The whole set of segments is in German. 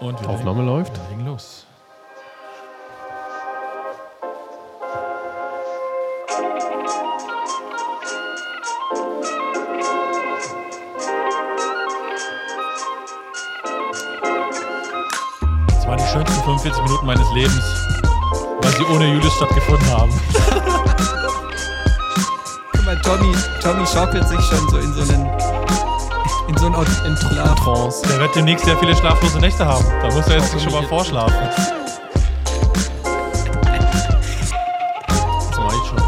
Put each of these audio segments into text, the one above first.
Und Aufnahme läuft. Wir legen los. Das waren die schönsten 45 Minuten meines Lebens, weil sie ohne Julius stattgefunden haben. Guck mal, Tommy, Tommy schaukelt sich schon so in so einen. In so einen in Trance. Der wird demnächst sehr viele schlaflose Nächte haben. Da muss er jetzt schon mal vorschlafen. Ich schon.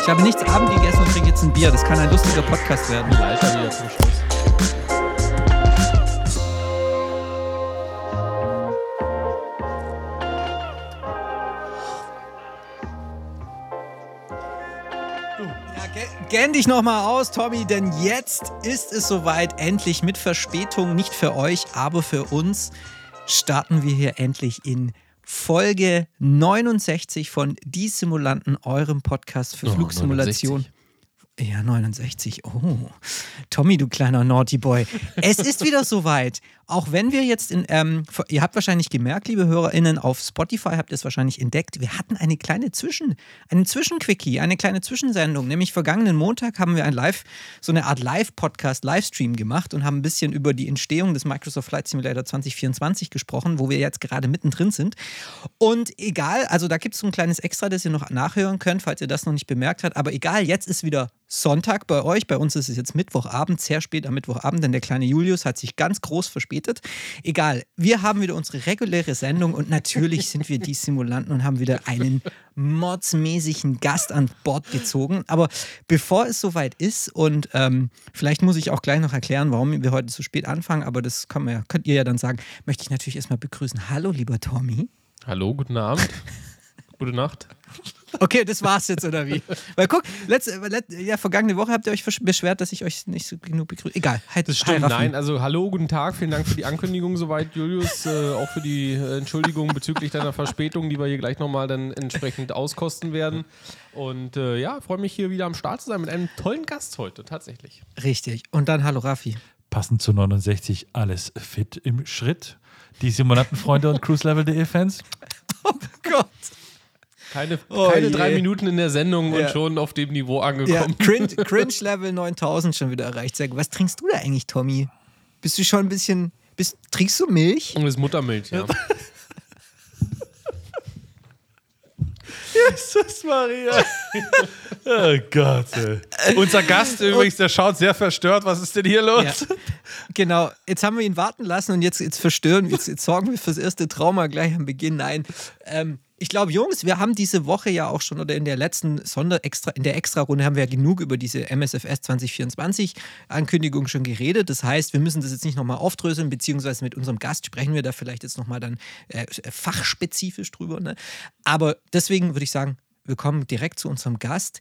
Ich habe nichts Abend gegessen und trinke jetzt ein Bier. Das kann ein lustiger Podcast werden. Leiter wieder zum Schluss. Gern dich nochmal aus, Tommy, denn jetzt ist es soweit. Endlich mit Verspätung, nicht für euch, aber für uns, starten wir hier endlich in Folge 69 von Die Simulanten, eurem Podcast für Oh, Flugsimulation. 69. Ja, 69. Oh, Tommy, du kleiner Naughty Boy. Es ist wieder soweit. Auch wenn wir jetzt in, ähm, ihr habt wahrscheinlich gemerkt, liebe HörerInnen, auf Spotify habt ihr es wahrscheinlich entdeckt, wir hatten eine kleine Zwischen, einen Zwischenquickie, eine kleine Zwischensendung. Nämlich vergangenen Montag haben wir ein Live, so eine Art Live-Podcast, Livestream gemacht und haben ein bisschen über die Entstehung des Microsoft Flight Simulator 2024 gesprochen, wo wir jetzt gerade mittendrin sind. Und egal, also da gibt es so ein kleines Extra, das ihr noch nachhören könnt, falls ihr das noch nicht bemerkt habt. Aber egal, jetzt ist wieder Sonntag bei euch. Bei uns ist es jetzt Mittwochabend, sehr spät am Mittwochabend, denn der kleine Julius hat sich ganz groß verspätet. Egal, wir haben wieder unsere reguläre Sendung und natürlich sind wir die Simulanten und haben wieder einen mordsmäßigen Gast an Bord gezogen. Aber bevor es soweit ist und ähm, vielleicht muss ich auch gleich noch erklären, warum wir heute so spät anfangen, aber das ja, könnt ihr ja dann sagen, möchte ich natürlich erstmal begrüßen. Hallo, lieber Tommy. Hallo, guten Abend. Gute Nacht. Okay, das war's jetzt, oder wie? Weil guck, letzte, let, ja, vergangene Woche habt ihr euch beschwert, dass ich euch nicht so genug begrüße. Egal, halt, Das stimmt, nein, also hallo, guten Tag, vielen Dank für die Ankündigung soweit, Julius, äh, auch für die äh, Entschuldigung bezüglich deiner Verspätung, die wir hier gleich nochmal dann entsprechend auskosten werden. Und äh, ja, freue mich hier wieder am Start zu sein mit einem tollen Gast heute, tatsächlich. Richtig. Und dann hallo Raffi. Passend zu 69 alles fit im Schritt. Die Simulantenfreunde und cruiselevel.de-Fans. Keine, Oh keine drei Minuten in der Sendung Ja. und schon auf dem Niveau Ja, angekommen. Cringe, Cringe Level 9000 schon wieder erreicht. Gut. Was trinkst du da eigentlich, Tommy? Bist du schon ein bisschen. Bist, trinkst du Milch? Und das ist Muttermilch, ja. Jesus Maria. oh Gott. Ey. Unser Gast übrigens, der schaut sehr verstört. Was ist denn hier los? Ja. Genau, jetzt haben wir ihn warten lassen und jetzt, jetzt verstören, jetzt, jetzt sorgen wir fürs erste Trauma gleich am Beginn. Nein, ähm, ich glaube, Jungs, wir haben diese Woche ja auch schon oder in der letzten Sonder-Extra, in der Extra-Runde haben wir ja genug über diese MSFS 2024 Ankündigung schon geredet. Das heißt, wir müssen das jetzt nicht nochmal aufdröseln, beziehungsweise mit unserem Gast sprechen wir da vielleicht jetzt nochmal dann äh, fachspezifisch drüber. Ne? Aber deswegen würde ich sagen, wir kommen direkt zu unserem Gast.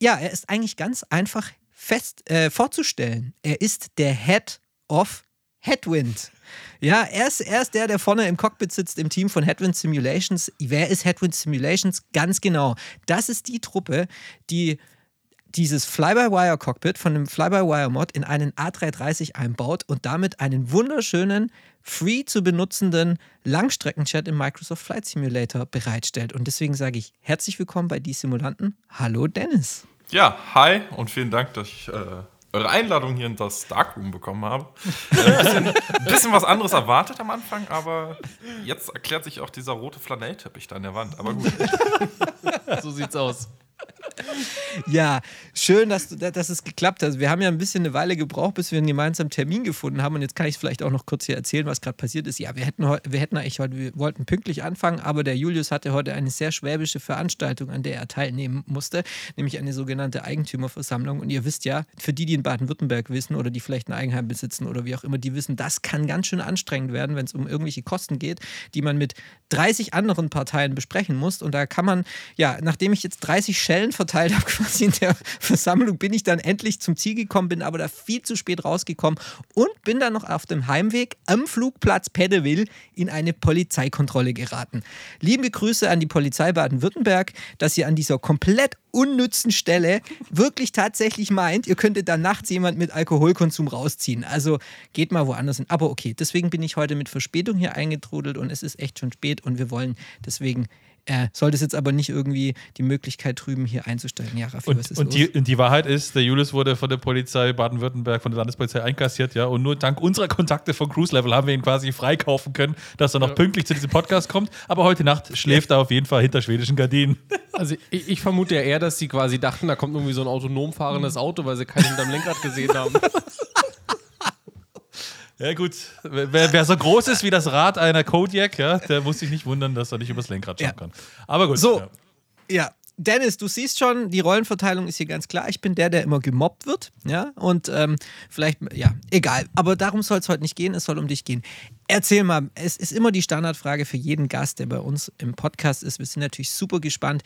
Ja, er ist eigentlich ganz einfach fest äh, vorzustellen. Er ist der Head of Headwind. Ja, er ist, er ist der, der vorne im Cockpit sitzt im Team von Headwind Simulations. Wer ist Headwind Simulations? Ganz genau. Das ist die Truppe, die dieses Fly-by-Wire-Cockpit von dem Fly-by-Wire-Mod in einen A330 einbaut und damit einen wunderschönen, free zu benutzenden Langstreckenchat im Microsoft Flight Simulator bereitstellt. Und deswegen sage ich herzlich willkommen bei Die Simulanten. Hallo Dennis. Ja, hi und vielen Dank, dass ich äh, eure Einladung hier in das Darkroom bekommen habe. Äh, ein, bisschen, bisschen was anderes erwartet am Anfang, aber jetzt erklärt sich auch dieser rote Flanellteppich da an der Wand. Aber gut. So sieht's aus. Ja, schön, dass, du- dass es geklappt hat. Wir haben ja ein bisschen eine Weile gebraucht, bis wir einen gemeinsamen Termin gefunden haben. Und jetzt kann ich vielleicht auch noch kurz hier erzählen, was gerade passiert ist. Ja, wir hätten, wir hätten eigentlich heute, wir wollten pünktlich anfangen, aber der Julius hatte heute eine sehr schwäbische Veranstaltung, an der er teilnehmen musste, nämlich eine sogenannte Eigentümerversammlung. Und ihr wisst ja, für die, die in Baden-Württemberg wissen oder die vielleicht ein Eigenheim besitzen oder wie auch immer, die wissen, das kann ganz schön anstrengend werden, wenn es um irgendwelche Kosten geht, die man mit 30 anderen Parteien besprechen muss. Und da kann man, ja, nachdem ich jetzt 30 Schellen verteilt habe, quasi in der Versammlung bin ich dann endlich zum Ziel gekommen, bin aber da viel zu spät rausgekommen und bin dann noch auf dem Heimweg am Flugplatz Peddewil in eine Polizeikontrolle geraten. Liebe Grüße an die Polizei Baden-Württemberg, dass ihr an dieser komplett unnützen Stelle wirklich tatsächlich meint, ihr könntet da nachts jemand mit Alkoholkonsum rausziehen. Also geht mal woanders hin. Aber okay, deswegen bin ich heute mit Verspätung hier eingetrudelt und es ist echt schon spät und wir wollen deswegen äh, sollte es jetzt aber nicht irgendwie die Möglichkeit trüben, hier einzusteigen. Ja, Raffi, was Und, ist und, los? die, und die Wahrheit ist, der Julius wurde von der Polizei Baden-Württemberg, von der Landespolizei einkassiert, ja. Und nur dank unserer Kontakte von Cruise Level haben wir ihn quasi freikaufen können, dass er noch pünktlich zu diesem Podcast kommt. Aber heute Nacht schläft er auf jeden Fall hinter schwedischen Gardinen. Also ich, ich vermute ja eher, dass sie quasi dachten, da kommt irgendwie so ein autonom fahrendes Auto, weil sie keinen hinterm Lenkrad gesehen haben. Ja, gut. Wer, wer so groß ist wie das Rad einer Kodiak, ja, der muss sich nicht wundern, dass er nicht übers Lenkrad schauen Ja. kann. Aber gut. So, Ja. Dennis, du siehst schon, die Rollenverteilung ist hier ganz klar. Ich bin der, der immer gemobbt wird. Ja, und ähm, vielleicht, ja, egal. Aber darum soll es heute nicht gehen. Es soll um dich gehen. Erzähl mal, es ist immer die Standardfrage für jeden Gast, der bei uns im Podcast ist. Wir sind natürlich super gespannt.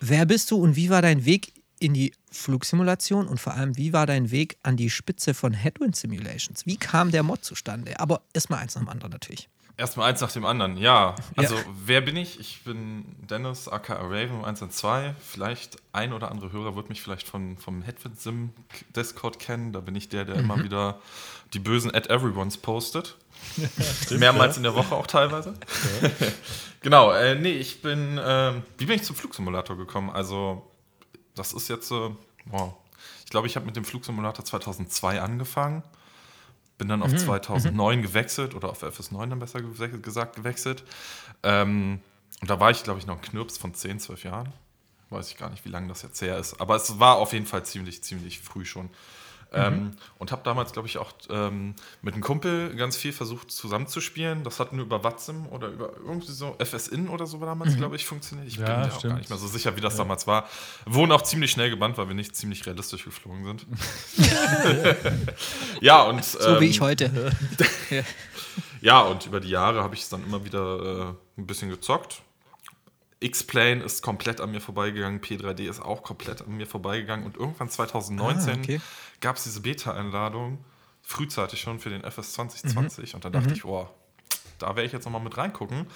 Wer bist du und wie war dein Weg in die Flugsimulation und vor allem, wie war dein Weg an die Spitze von Headwind Simulations? Wie kam der Mod zustande? Aber erstmal eins nach dem anderen natürlich. Erstmal eins nach dem anderen, ja. Also, Ja. wer bin ich? Ich bin Dennis, aka Raven 1 und 2. Vielleicht ein oder andere Hörer wird mich vielleicht von, vom Headwind Sim Discord kennen. Da bin ich der, der immer wieder die bösen At Everyone's postet. Mehrmals in der Woche auch teilweise. genau, äh, nee, ich bin, ähm, wie bin ich zum Flugsimulator gekommen? Also, das ist jetzt, äh, wow. ich glaube, ich habe mit dem Flugsimulator 2002 angefangen. Bin dann auf 2009 gewechselt oder auf FS9 dann besser gesagt gewechselt. Ähm, und da war ich, glaube ich, noch ein Knirps von 10, 12 Jahren. Weiß ich gar nicht, wie lange das jetzt her ist. Aber es war auf jeden Fall ziemlich, ziemlich früh schon. Ähm, und habe damals, glaube ich, auch ähm, mit einem Kumpel ganz viel versucht zusammenzuspielen. Das hat nur über Watsim oder über irgendwie so FSIN oder so damals, glaube ich, funktioniert. Ich Ja, bin mir auch gar nicht mehr so sicher, wie das damals war. Wurden auch ziemlich schnell gebannt, weil wir nicht ziemlich realistisch geflogen sind. ja, und. So wie ähm, ich heute. ja, und über die Jahre habe ich es dann immer wieder äh, ein bisschen gezockt. X-Plane ist komplett an mir vorbeigegangen, P3D ist auch komplett an mir vorbeigegangen und irgendwann 2019 Ah, okay. gab es diese Beta-Einladung, frühzeitig schon für den FS 2020 und da dachte ich, oh, da werde ich jetzt nochmal mit reingucken,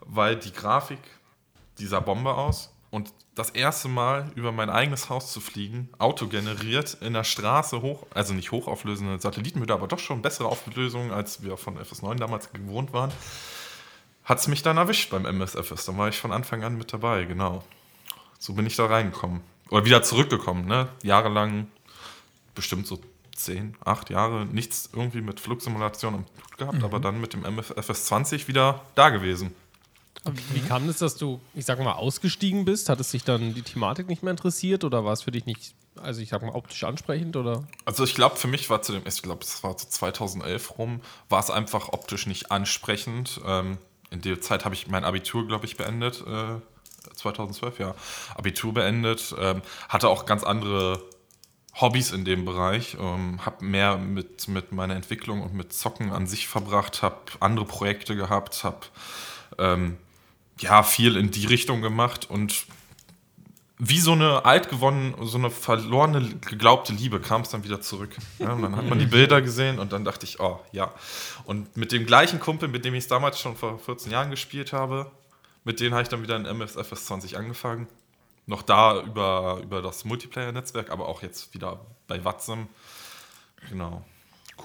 weil die Grafik dieser Bombe aus und das erste Mal über mein eigenes Haus zu fliegen, autogeneriert in der Straße hoch, also nicht hochauflösende Satellitenbilder, aber doch schon bessere Auflösungen, als wir von FS9 damals gewohnt waren, hat es mich dann erwischt beim MSFS. Dann war ich von Anfang an mit dabei, genau. So bin ich da reingekommen. Oder wieder zurückgekommen, ne? Jahrelang, bestimmt so zehn, acht Jahre, nichts irgendwie mit Flugsimulation am Hut gehabt, aber dann mit dem MFS 20 wieder da gewesen. Wie kam es, dass du, ich sag mal, ausgestiegen bist? Hat es dich dann die Thematik nicht mehr interessiert oder war es für dich nicht, also ich sag mal, optisch ansprechend oder? Also ich glaube, für mich war zu dem, ich glaube, es war so 2011 rum, war es einfach optisch nicht ansprechend. Ähm, in der Zeit habe ich mein Abitur, glaube ich, beendet. Äh, 2012, ja. Abitur beendet. Ähm, hatte auch ganz andere Hobbys in dem Bereich. Ähm, habe mehr mit, mit meiner Entwicklung und mit Zocken an sich verbracht. Habe andere Projekte gehabt. Habe ähm, ja viel in die Richtung gemacht und wie so eine altgewonnene, so eine verlorene, geglaubte Liebe kam es dann wieder zurück. Ja, und dann hat man die Bilder gesehen und dann dachte ich, oh ja. Und mit dem gleichen Kumpel, mit dem ich es damals schon vor 14 Jahren gespielt habe, mit denen habe ich dann wieder in MSFS 20 angefangen. Noch da über, über das Multiplayer-Netzwerk, aber auch jetzt wieder bei Watson. Genau.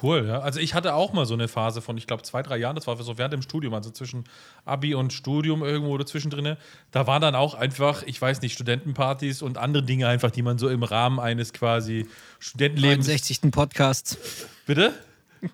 Cool, ja. Also ich hatte auch mal so eine Phase von, ich glaube, zwei, drei Jahren, das war so während dem Studium, also zwischen Abi und Studium irgendwo dazwischen drinne. Da waren dann auch einfach, ich weiß nicht, Studentenpartys und andere Dinge einfach, die man so im Rahmen eines quasi Studentenlebens. 69. Podcast. Bitte?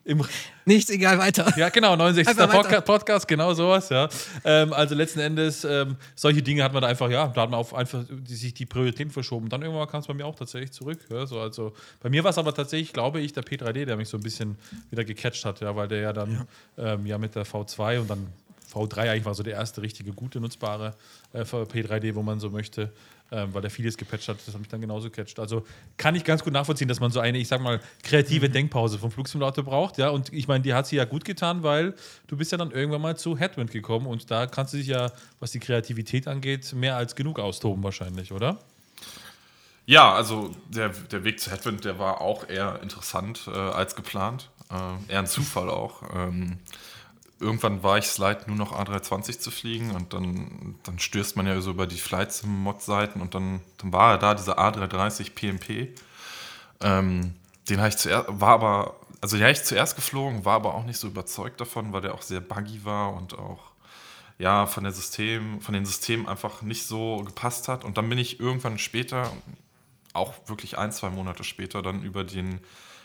Im, Nichts, egal, weiter. ja, genau, 69. Einfach weiter. Podca Podcast, genau sowas, ja. Ähm, also letzten Endes, ähm, solche Dinge hat man da einfach, ja, da hat man auf einfach die, sich die Prioritäten verschoben. Dann irgendwann kam es bei mir auch tatsächlich zurück. Ja, so, also bei mir war es aber tatsächlich, glaube ich, der P3D, der mich so ein bisschen wieder gecatcht hat, ja, weil der ja dann ja, ähm, ja mit der V2 und dann V3 eigentlich war so der erste richtige, gute, nutzbare äh, P3D, wo man so möchte, ähm, weil der vieles gepatcht hat, das hat mich dann genauso gecatcht. Also kann ich ganz gut nachvollziehen, dass man so eine, ich sag mal, kreative Denkpause vom Flugsimulator braucht, ja, und ich meine, die hat sie ja gut getan, weil du bist ja dann irgendwann mal zu Headwind gekommen und da kannst du dich ja, was die Kreativität angeht, mehr als genug austoben wahrscheinlich, oder? Ja, also der, der Weg zu Headwind, der war auch eher interessant äh, als geplant. Äh, eher ein Zufall auch. Ähm, irgendwann war ich es leid, nur noch A320 zu fliegen und dann, dann stößt man ja so über die Flight Sim-Mod-Seiten und dann, dann war er da, dieser A330 PMP. Ähm, den habe ich zuerst, war aber, also den habe ich zuerst geflogen, war aber auch nicht so überzeugt davon, weil der auch sehr buggy war und auch ja, von der System, von den Systemen einfach nicht so gepasst hat. Und dann bin ich irgendwann später, auch wirklich ein, zwei Monate später, dann über den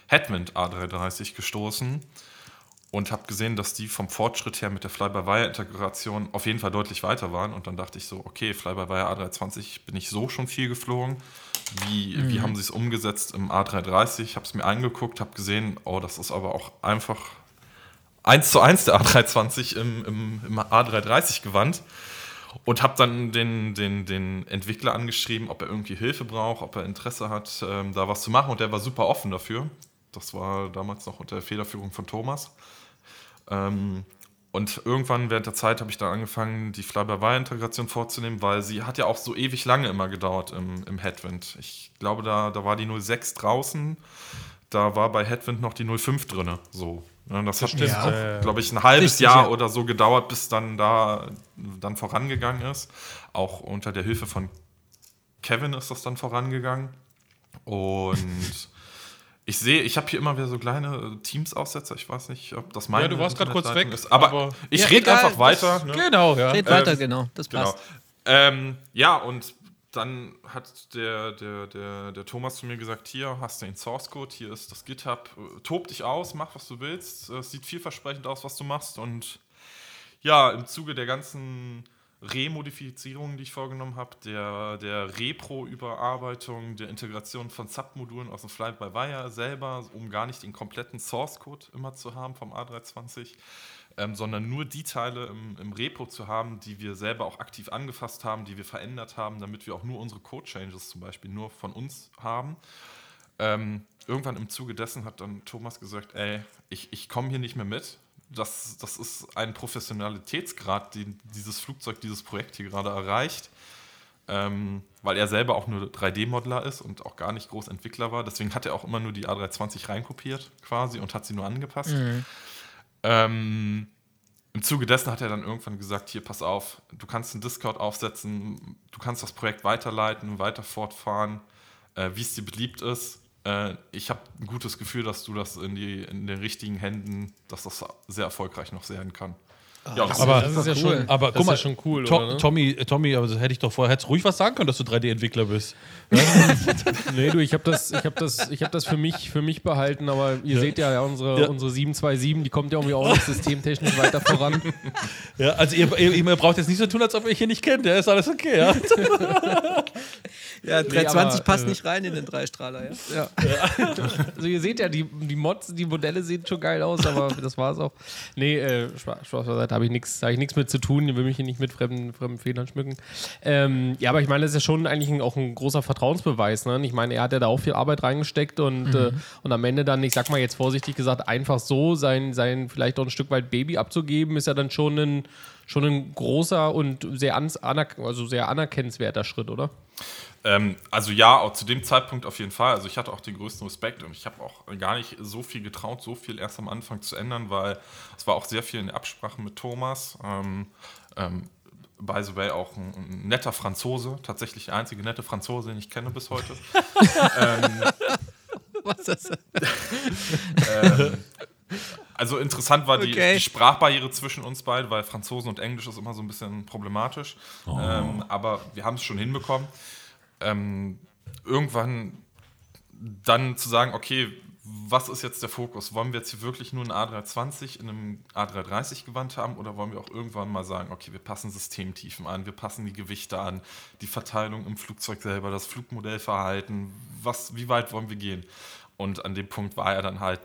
Headwind A330 gestoßen und habe gesehen, dass die vom Fortschritt her mit der Fly-by-Wire-Integration auf jeden Fall deutlich weiter waren. Und dann dachte ich so, okay, Fly-by-Wire A320 bin ich so schon viel geflogen. Wie, mhm. wie haben sie es umgesetzt im A330? Ich habe es mir angeguckt, habe gesehen, oh, das ist aber auch einfach eins zu eins der A320 im, im, im A330 gewandt. Und habe dann den, den, den Entwickler angeschrieben, ob er irgendwie Hilfe braucht, ob er Interesse hat, ähm, da was zu machen. Und der war super offen dafür. Das war damals noch unter der Federführung von Thomas. Ähm, und irgendwann während der Zeit habe ich dann angefangen, die Fly-by-Wire-Integration vorzunehmen, weil sie hat ja auch so ewig lange immer gedauert im, im Headwind. Ich glaube, da, da war die 06 draußen, da war bei Headwind noch die 05 drin. So. Das, das hat, ja. glaube ich, ein halbes Richtig, Jahr ja. oder so gedauert, bis dann da dann vorangegangen ist. Auch unter der Hilfe von Kevin ist das dann vorangegangen. Und ich sehe, ich habe hier immer wieder so kleine Teams-Aussetzer. Ich weiß nicht, ob das meine Ja, du warst gerade kurz weg. Ist. Aber, aber ich ja, rede einfach weiter. Das, ne? Genau, ja. Red weiter, ähm, genau. Das genau. passt. Ähm, ja, und dann hat der, der, der, der Thomas zu mir gesagt: Hier hast du den Source Code, hier ist das GitHub. Tob dich aus, mach, was du willst. Es sieht vielversprechend aus, was du machst. Und ja, im Zuge der ganzen Remodifizierungen, die ich vorgenommen habe, der, der Repro-Überarbeitung, der Integration von Submodulen aus dem Fly-by-Wire selber, um gar nicht den kompletten Source-Code immer zu haben vom A320, ähm, sondern nur die Teile im, im, Repo zu haben, die wir selber auch aktiv angefasst haben, die wir verändert haben, damit wir auch nur unsere Code-Changes zum Beispiel nur von uns haben. Ähm, irgendwann im Zuge dessen hat dann Thomas gesagt, ey, ich, ich komme hier nicht mehr mit, das, das ist ein Professionalitätsgrad, den dieses Flugzeug, dieses Projekt hier gerade erreicht. Ähm, weil er selber auch nur 3D-Modeler ist und auch gar nicht groß Entwickler war. Deswegen hat er auch immer nur die A320 reinkopiert quasi und hat sie nur angepasst. Mhm. Ähm, Im Zuge dessen hat er dann irgendwann gesagt, hier, pass auf, du kannst einen Discord aufsetzen, du kannst das Projekt weiterleiten, weiter fortfahren, äh, wie es dir beliebt ist äh, ich habe ein gutes Gefühl, dass du das in, die, in den richtigen Händen, dass das sehr erfolgreich noch sein kann. Ah, ja, das aber ist, das ist ja cool. schon, aber guck mal, schon cool, to oder, ne? Tommy, Tommy, aber hätte ich doch vorher hättest ruhig was sagen können, dass du 3D-Entwickler bist. nee, du, ich habe das, ich habe das, ich habe das für mich, für mich behalten, aber ihr ja. seht ja, ja unsere, ja. unsere 727, die kommt ja irgendwie auch nicht systemtechnisch weiter voran. Ja, also ihr, ihr, ihr, braucht jetzt nicht so tun, als ob ihr hier nicht kennt, ja, ist alles okay, ja. ja, 320 nee, passt äh, nicht rein in den Dreistrahler, ja. ja. Also ihr seht ja, die, die Mods, die Modelle sehen schon geil aus, aber das war's auch. Nee, äh, Spaß beiseite, habe ich nichts hab mit zu tun, ich will mich hier nicht mit fremden, fremden Fehlern schmücken. Ähm, ja, aber ich meine, das ist ja schon eigentlich ein, auch ein großer Vertrauensbeweis. Ne? Ich meine, er hat ja da auch viel Arbeit reingesteckt und, mhm. äh, und am Ende dann, ich sag mal jetzt vorsichtig gesagt, einfach so sein, sein vielleicht auch ein Stück weit Baby abzugeben, ist ja dann schon ein, schon ein großer und sehr, anerk also sehr anerkennenswerter Schritt, oder? Ähm, also ja, auch zu dem Zeitpunkt auf jeden Fall. Also ich hatte auch den größten Respekt und ich habe auch gar nicht so viel getraut, so viel erst am Anfang zu ändern, weil es war auch sehr viel in Absprache mit Thomas. Ähm, ähm, by the way, auch ein, ein, netter Franzose, tatsächlich der einzige nette Franzose, den ich kenne bis heute. ähm, Was ist das? ähm, also interessant war die, okay. die, Sprachbarriere zwischen uns beiden, weil Franzosen und Englisch ist immer so ein bisschen problematisch. Oh. Ähm, aber wir haben es schon hinbekommen ähm, irgendwann dann zu sagen, okay, was ist jetzt der Fokus? Wollen wir jetzt hier wirklich nur ein A320 in einem A330 Gewand haben oder wollen wir auch irgendwann mal sagen, okay, wir passen Systemtiefen an, wir passen die Gewichte an, die Verteilung im Flugzeug selber, das Flugmodellverhalten, was, wie weit wollen wir gehen? Und an dem Punkt war er dann halt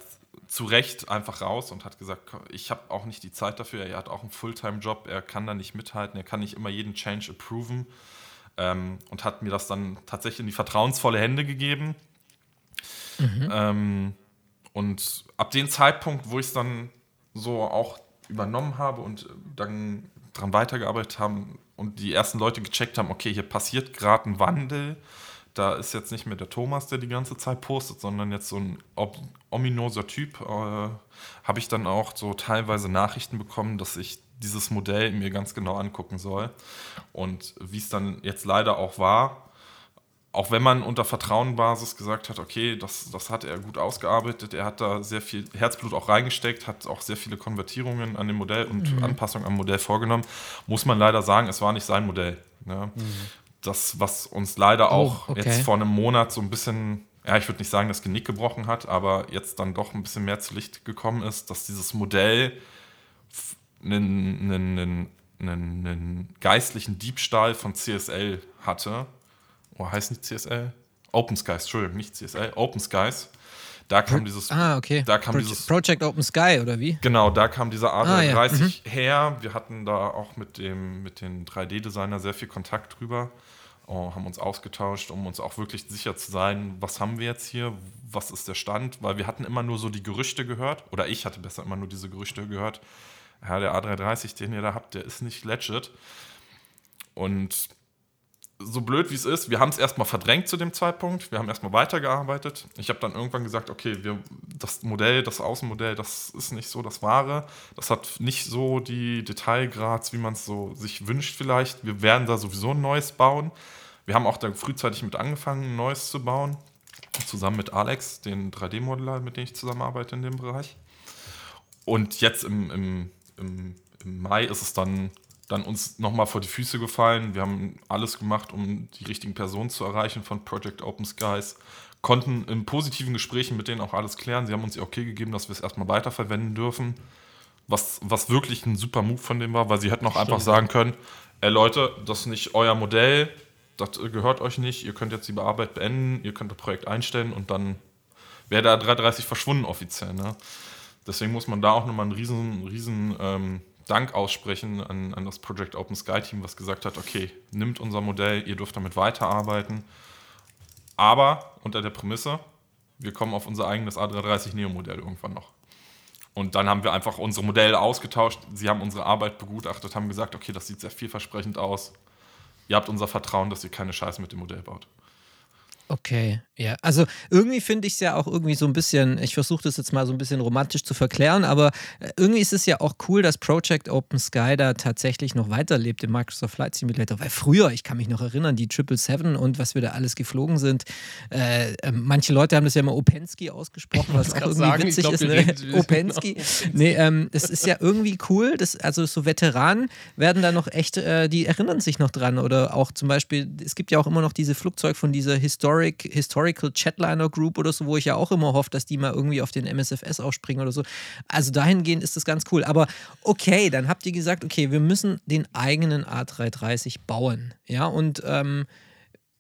zu Recht einfach raus und hat gesagt, ich habe auch nicht die Zeit dafür, er hat auch einen Fulltime-Job, er kann da nicht mithalten, er kann nicht immer jeden Change approven ähm, und hat mir das dann tatsächlich in die vertrauensvolle Hände gegeben. Mhm. Ähm, und ab dem Zeitpunkt, wo ich es dann so auch übernommen habe und dann daran weitergearbeitet haben und die ersten Leute gecheckt haben, okay, hier passiert gerade ein Wandel, Da ist jetzt nicht mehr der Thomas, der die ganze Zeit postet, sondern jetzt so ein ominöser Typ. Äh, Habe ich dann auch so teilweise Nachrichten bekommen, dass ich dieses Modell mir ganz genau angucken soll. Und wie es dann jetzt leider auch war, auch wenn man unter Vertrauenbasis gesagt hat, okay, das, das hat er gut ausgearbeitet, er hat da sehr viel Herzblut auch reingesteckt, hat auch sehr viele Konvertierungen an dem Modell und mhm. Anpassungen am Modell vorgenommen, muss man leider sagen, es war nicht sein Modell. Ne? Mhm. Das, was uns leider oh, auch okay. jetzt vor einem Monat so ein bisschen, ja, ich würde nicht sagen, das Genick gebrochen hat, aber jetzt dann doch ein bisschen mehr zu Licht gekommen ist, dass dieses Modell einen, einen, einen, einen geistlichen Diebstahl von CSL hatte oh, heißt nicht CSL? Open Skies, Entschuldigung, nicht CSL, Open Skies. Da kam dieses. Ah, okay. Da kam Pro dieses, Project Open Sky, oder wie? Genau, da kam dieser A330 ah, ja. mhm. her. Wir hatten da auch mit, dem, mit den 3D-Designer sehr viel Kontakt drüber. Oh, haben uns ausgetauscht, um uns auch wirklich sicher zu sein, was haben wir jetzt hier, was ist der Stand, weil wir hatten immer nur so die Gerüchte gehört, oder ich hatte besser immer nur diese Gerüchte gehört. Ja, der A330, den ihr da habt, der ist nicht legit. Und so blöd wie es ist, wir haben es erstmal verdrängt zu dem Zeitpunkt. Wir haben erstmal weitergearbeitet. Ich habe dann irgendwann gesagt, okay, wir, das Modell, das Außenmodell, das ist nicht so das Wahre. Das hat nicht so die Detailgrads, wie man es so sich wünscht vielleicht. Wir werden da sowieso ein neues bauen. Wir haben auch da frühzeitig mit angefangen, ein neues zu bauen. Zusammen mit Alex, den 3D-Modeller, mit dem ich zusammenarbeite in dem Bereich. Und jetzt im, im, im, im Mai ist es dann dann uns nochmal vor die Füße gefallen. Wir haben alles gemacht, um die richtigen Personen zu erreichen von Project Open Skies. Konnten in positiven Gesprächen mit denen auch alles klären. Sie haben uns ihr okay gegeben, dass wir es erstmal weiterverwenden dürfen. Was, was wirklich ein super Move von dem war, weil sie hätten auch Stimmt. einfach sagen können: Ey Leute, das ist nicht euer Modell, das gehört euch nicht, ihr könnt jetzt die Bearbeitung beenden, ihr könnt das Projekt einstellen und dann wäre der 330 verschwunden offiziell. Ne? Deswegen muss man da auch nochmal einen riesen, riesen ähm, Dank aussprechen an, an das Project Open Sky Team, was gesagt hat, okay, nimmt unser Modell, ihr dürft damit weiterarbeiten, aber unter der Prämisse, wir kommen auf unser eigenes A330 Neo Modell irgendwann noch. Und dann haben wir einfach unsere Modelle ausgetauscht, sie haben unsere Arbeit begutachtet, haben gesagt, okay, das sieht sehr vielversprechend aus. Ihr habt unser Vertrauen, dass ihr keine Scheiße mit dem Modell baut. Okay, ja. Also irgendwie finde ich es ja auch irgendwie so ein bisschen, ich versuche das jetzt mal so ein bisschen romantisch zu verklären, aber äh, irgendwie ist es ja auch cool, dass Project Open Sky da tatsächlich noch weiterlebt im Microsoft Flight Simulator. Weil früher, ich kann mich noch erinnern, die 777 und was wir da alles geflogen sind, äh, äh, manche Leute haben das ja immer Opensky ausgesprochen, was auch irgendwie sagen, witzig glaub, ist. Ne? Opensky. nee, ähm, es ist ja irgendwie cool, dass, also so Veteranen werden da noch echt, äh, die erinnern sich noch dran. Oder auch zum Beispiel, es gibt ja auch immer noch diese Flugzeug von dieser Historic Historic, Historical Chatliner Group oder so, wo ich ja auch immer hoffe, dass die mal irgendwie auf den MSFS aufspringen oder so. Also dahingehend ist das ganz cool. Aber okay, dann habt ihr gesagt, okay, wir müssen den eigenen A330 bauen. Ja, und ähm,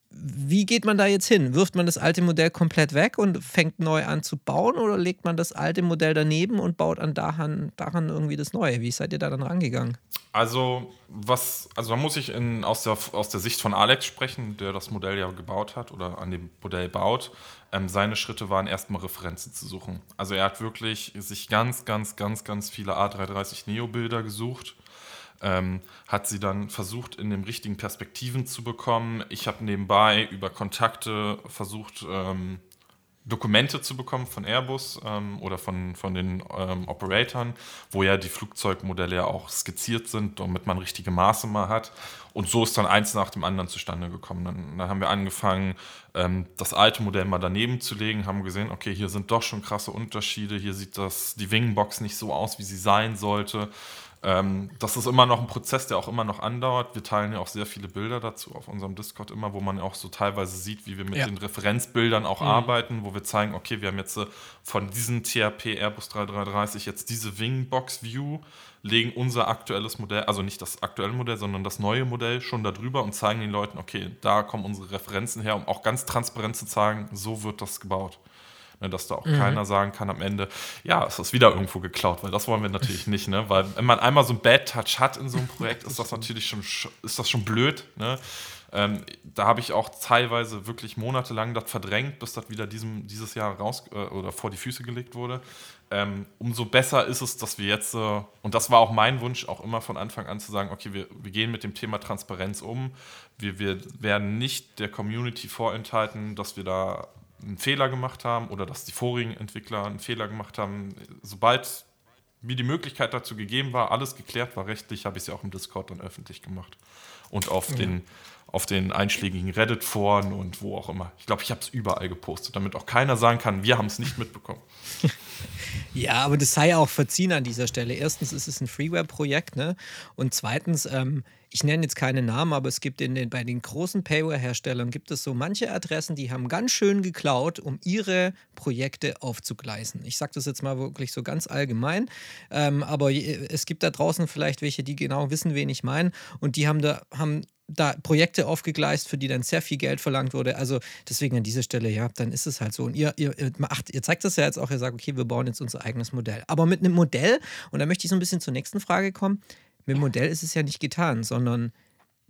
wie geht man da jetzt hin? Wirft man das alte Modell komplett weg und fängt neu an zu bauen oder legt man das alte Modell daneben und baut an daran, daran irgendwie das neue? Wie seid ihr da dann rangegangen? Also, was, also man muss sich in, aus, der, aus der Sicht von Alex sprechen, der das Modell ja gebaut hat oder an dem Modell baut. Ähm, seine Schritte waren erstmal Referenzen zu suchen. Also er hat wirklich sich ganz, ganz, ganz, ganz viele A330 Neo-Bilder gesucht ähm, hat sie dann versucht, in den richtigen Perspektiven zu bekommen. Ich habe nebenbei über Kontakte versucht, ähm, Dokumente zu bekommen von Airbus ähm, oder von, von den ähm, Operatoren, wo ja die Flugzeugmodelle ja auch skizziert sind, damit man richtige Maße mal hat. Und so ist dann eins nach dem anderen zustande gekommen. Dann, dann haben wir angefangen, ähm, das alte Modell mal daneben zu legen, haben gesehen, okay, hier sind doch schon krasse Unterschiede, hier sieht das, die Wingbox nicht so aus, wie sie sein sollte. Ähm, das ist immer noch ein Prozess, der auch immer noch andauert. Wir teilen ja auch sehr viele Bilder dazu auf unserem Discord immer, wo man auch so teilweise sieht, wie wir mit ja. den Referenzbildern auch mhm. arbeiten, wo wir zeigen, okay, wir haben jetzt äh, von diesem THP Airbus 3330 jetzt diese Wingbox View, legen unser aktuelles Modell, also nicht das aktuelle Modell, sondern das neue Modell schon darüber und zeigen den Leuten, okay, da kommen unsere Referenzen her, um auch ganz transparent zu zeigen, so wird das gebaut. Ne, dass da auch mhm. keiner sagen kann am Ende, ja, es ist wieder irgendwo geklaut, weil das wollen wir natürlich nicht, ne? Weil wenn man einmal so ein Bad Touch hat in so einem Projekt, ist das natürlich schon, ist das schon blöd, ne? Ähm, da habe ich auch teilweise wirklich monatelang das verdrängt, bis das wieder diesem, dieses Jahr raus äh, oder vor die Füße gelegt wurde. ähm, umso besser ist es, dass wir jetzt, äh, und das war auch mein Wunsch, auch immer von Anfang an zu sagen, okay, wir, wir gehen mit dem Thema Transparenz um. Wir, wir werden nicht der Community vorenthalten, dass wir da einen Fehler gemacht haben oder dass die vorigen Entwickler einen Fehler gemacht haben. Sobald mir die Möglichkeit dazu gegeben war, alles geklärt war rechtlich, habe ich es ja auch im Discord dann öffentlich gemacht. Und auf, ja. den, auf den einschlägigen Reddit-Foren und wo auch immer. Ich glaube, ich habe es überall gepostet, damit auch keiner sagen kann, wir haben es nicht mitbekommen. ja, aber das sei auch verziehen an dieser Stelle. Erstens ist es ein Freeware-Projekt, ne? Und zweitens, ähm, ich nenne jetzt keine Namen, aber es gibt in den, bei den großen Payware-Herstellern gibt es so manche Adressen, die haben ganz schön geklaut, um ihre Projekte aufzugleisen. Ich sage das jetzt mal wirklich so ganz allgemein, ähm, aber es gibt da draußen vielleicht welche, die genau wissen, wen ich meine und die haben da, haben da Projekte aufgegleist, für die dann sehr viel Geld verlangt wurde. Also deswegen an dieser Stelle, ja, dann ist es halt so. Und ihr, ihr, macht, ihr zeigt das ja jetzt auch, ihr sagt, okay, wir bauen jetzt unser eigenes Modell. Aber mit einem Modell, und da möchte ich so ein bisschen zur nächsten Frage kommen, mit dem Modell ist es ja nicht getan, sondern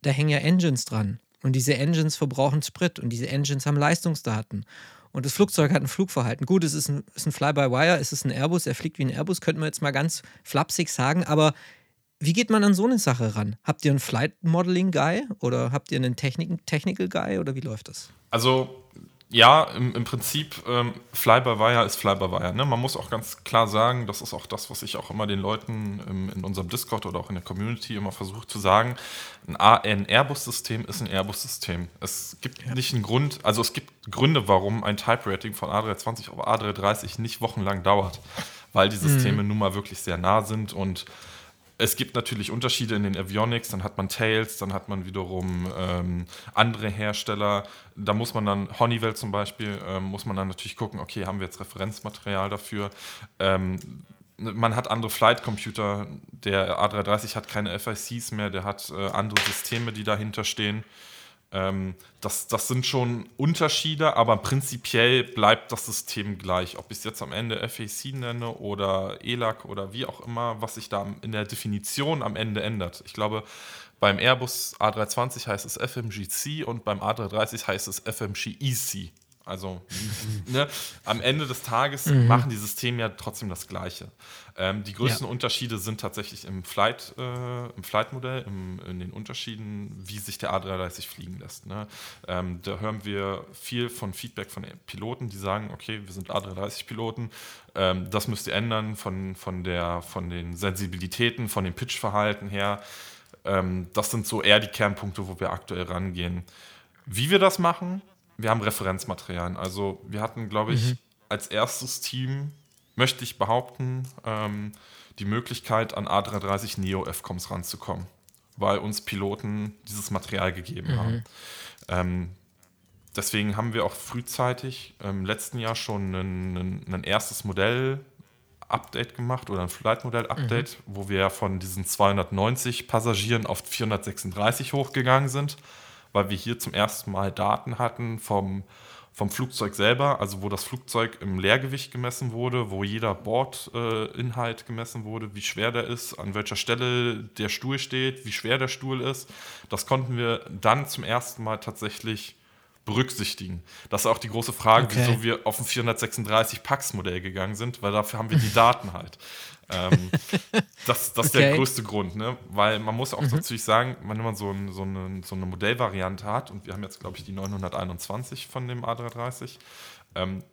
da hängen ja Engines dran. Und diese Engines verbrauchen Sprit und diese Engines haben Leistungsdaten. Und das Flugzeug hat ein Flugverhalten. Gut, es ist ein, ein Fly-by-Wire, es ist ein Airbus, er fliegt wie ein Airbus, könnte man jetzt mal ganz flapsig sagen, aber wie geht man an so eine Sache ran? Habt ihr einen Flight Modeling Guy oder habt ihr einen Technik Technical Guy oder wie läuft das? Also ja, im, im Prinzip, ähm, Fly-by-Wire ist Fly-by-Wire. Ne? Man muss auch ganz klar sagen, das ist auch das, was ich auch immer den Leuten im, in unserem Discord oder auch in der Community immer versuche zu sagen. Ein, ein Airbus-System ist ein Airbus-System. Es gibt ja. nicht einen Grund, also es gibt Gründe, warum ein Type-Rating von A320 auf A330 nicht wochenlang dauert, weil die Systeme mhm. nun mal wirklich sehr nah sind und es gibt natürlich Unterschiede in den Avionics, dann hat man Tails, dann hat man wiederum ähm, andere Hersteller. Da muss man dann, Honeywell zum Beispiel, ähm, muss man dann natürlich gucken, okay, haben wir jetzt Referenzmaterial dafür? Ähm, man hat andere Flight Computer, der A330 hat keine FICs mehr, der hat äh, andere Systeme, die dahinter stehen. Ähm, das, das sind schon Unterschiede, aber prinzipiell bleibt das System gleich. Ob ich es jetzt am Ende FAC nenne oder ELAC oder wie auch immer, was sich da in der Definition am Ende ändert. Ich glaube, beim Airbus A320 heißt es FMGC und beim A330 heißt es FMG EC. Also ne, am Ende des Tages mhm. machen die Systeme ja trotzdem das Gleiche. Ähm, die größten ja. Unterschiede sind tatsächlich im Flight, äh, im Flight-Modell, in den Unterschieden, wie sich der A330 fliegen lässt. Ne? Ähm, da hören wir viel von Feedback von Piloten, die sagen, okay, wir sind A330-Piloten, ähm, das müsst ihr ändern von, von, der, von den Sensibilitäten, von dem Pitch-Verhalten her. Ähm, das sind so eher die Kernpunkte, wo wir aktuell rangehen. Wie wir das machen, wir haben Referenzmaterialien. Also wir hatten, glaube ich, mhm. als erstes Team, möchte ich behaupten, ähm, die Möglichkeit, an A330 Neo FCOMs ranzukommen, weil uns Piloten dieses Material gegeben mhm. haben. Ähm, deswegen haben wir auch frühzeitig im letzten Jahr schon ein, erstes Modell Update gemacht oder ein Flight-Modell-Update, mhm. wo wir von diesen 290 Passagieren auf 436 hochgegangen sind weil wir hier zum ersten Mal Daten hatten vom, vom Flugzeug selber, also wo das Flugzeug im Leergewicht gemessen wurde, wo jeder Bordinhalt äh, gemessen wurde, wie schwer der ist, an welcher Stelle der Stuhl steht, wie schwer der Stuhl ist. Das konnten wir dann zum ersten Mal tatsächlich berücksichtigen. Das ist auch die große Frage, okay. wieso wir auf ein 436 Pax-Modell gegangen sind, weil dafür haben wir die Daten halt. Ähm, das, das ist okay. der größte Grund, ne? weil man muss auch mhm. dazu sagen, wenn man so, ein, so, eine, so eine Modellvariante hat, und wir haben jetzt, glaube ich, die 921 von dem A330, ähm,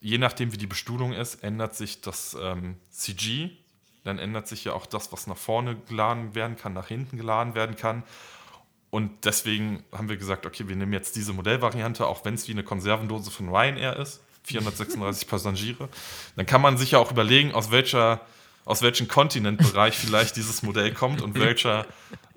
je nachdem, wie die Bestuhlung ist, ändert sich das ähm, CG, dann ändert sich ja auch das, was nach vorne geladen werden kann, nach hinten geladen werden kann. Und deswegen haben wir gesagt, okay, wir nehmen jetzt diese Modellvariante, auch wenn es wie eine Konservendose von Ryanair ist, 436 Passagiere. Dann kann man sich ja auch überlegen, aus welcher aus welchem Kontinentbereich vielleicht dieses Modell kommt und welcher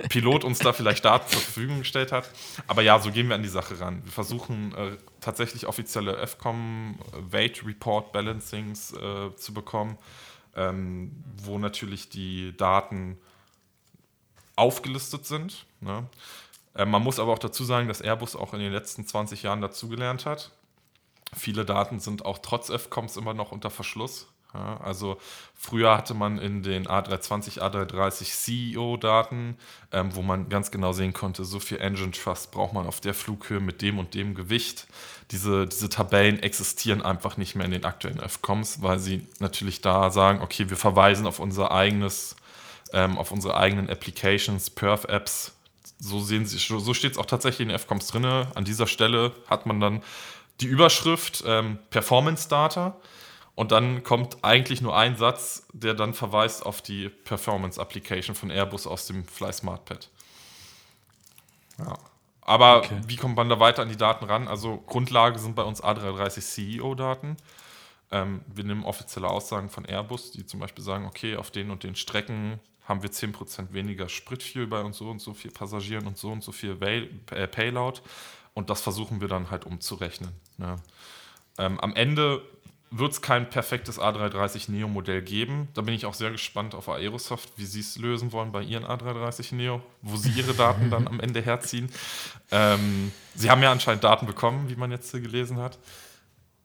Pilot uns da vielleicht Daten zur Verfügung gestellt hat. Aber ja, so gehen wir an die Sache ran. Wir versuchen äh, tatsächlich offizielle FCOM Weight Report Balancings äh, zu bekommen, ähm, wo natürlich die Daten aufgelistet sind. Ne? Äh, man muss aber auch dazu sagen, dass Airbus auch in den letzten 20 Jahren dazugelernt hat. Viele Daten sind auch trotz FCOMs immer noch unter Verschluss Ja, also früher hatte man in den A320, A330 CEO-Daten, ähm, wo man ganz genau sehen konnte, so viel Engine Trust braucht man auf der Flughöhe mit dem und dem Gewicht. Diese, diese Tabellen existieren einfach nicht mehr in den aktuellen FCOMs, weil sie natürlich da sagen, okay, wir verweisen auf unser eigenes, ähm, auf unsere eigenen Applications, Perf-Apps. So sehen sie, so steht es auch tatsächlich in den FCOMs drin. An dieser Stelle hat man dann die Überschrift ähm, Performance Data und dann kommt eigentlich nur ein Satz, der dann verweist auf die Performance Application von Airbus aus dem Fly Smart Pad. Ja. Aber okay. wie kommt man da weiter an die Daten ran? Also Grundlage sind bei uns A330 CEO-Daten. Ähm, wir nehmen offizielle Aussagen von Airbus, die zum Beispiel sagen, okay, auf den und den Strecken haben wir 10% weniger Spritfuel bei uns so und so viel Passagieren und so und so viel äh, Payload. Und das versuchen wir dann halt umzurechnen. Ne? Ähm, am Ende wird es kein perfektes A330 Neo Modell geben. Da bin ich auch sehr gespannt auf Aerosoft, wie sie es lösen wollen bei ihren A330 Neo, wo sie ihre Daten dann am Ende herziehen. Ähm, sie haben ja anscheinend Daten bekommen, wie man jetzt gelesen hat.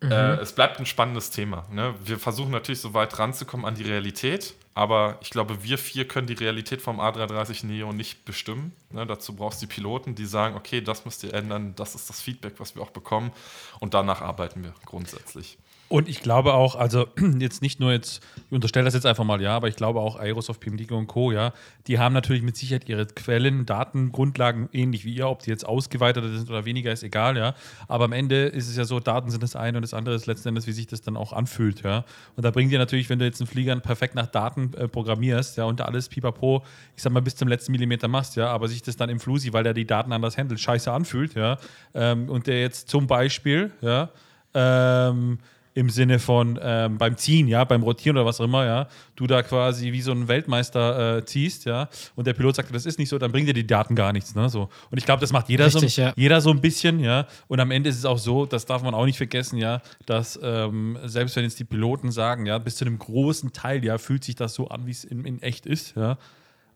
Mhm. Äh, es bleibt ein spannendes Thema. Ne? Wir versuchen natürlich so weit ranzukommen an die Realität, aber ich glaube, wir vier können die Realität vom A330 Neo nicht bestimmen. Ne? Dazu brauchst du die Piloten, die sagen, okay, das müsst ihr ändern, das ist das Feedback, was wir auch bekommen und danach arbeiten wir grundsätzlich. Und ich glaube auch, also jetzt nicht nur jetzt, ich unterstelle das jetzt einfach mal, ja, aber ich glaube auch Aerosoft, PMDG und Co., ja, die haben natürlich mit Sicherheit ihre Quellen, Datengrundlagen ähnlich wie ihr, ob die jetzt ausgeweitet sind oder weniger, ist egal, ja. Aber am Ende ist es ja so, Daten sind das eine und das andere ist letzten Endes, wie sich das dann auch anfühlt, ja. Und da bringt dir natürlich, wenn du jetzt einen Flieger perfekt nach Daten äh, programmierst, ja, und da alles pipapo, ich sag mal, bis zum letzten Millimeter machst, ja, aber sich das dann im Flusi, weil der die Daten anders handelt, scheiße anfühlt, ja, ähm, und der jetzt zum Beispiel, ja, ähm, im Sinne von ähm, beim Ziehen, ja, beim Rotieren oder was auch immer, ja, du da quasi wie so ein Weltmeister äh, ziehst, ja, und der Pilot sagt, das ist nicht so, dann bringt dir die Daten gar nichts, ne, so. Und ich glaube, das macht jeder Richtig, so, ja. jeder so ein bisschen, ja, und am Ende ist es auch so, das darf man auch nicht vergessen, ja, dass ähm, selbst wenn jetzt die Piloten sagen, ja, bis zu einem großen Teil, ja, fühlt sich das so an, wie es in, in echt ist, ja,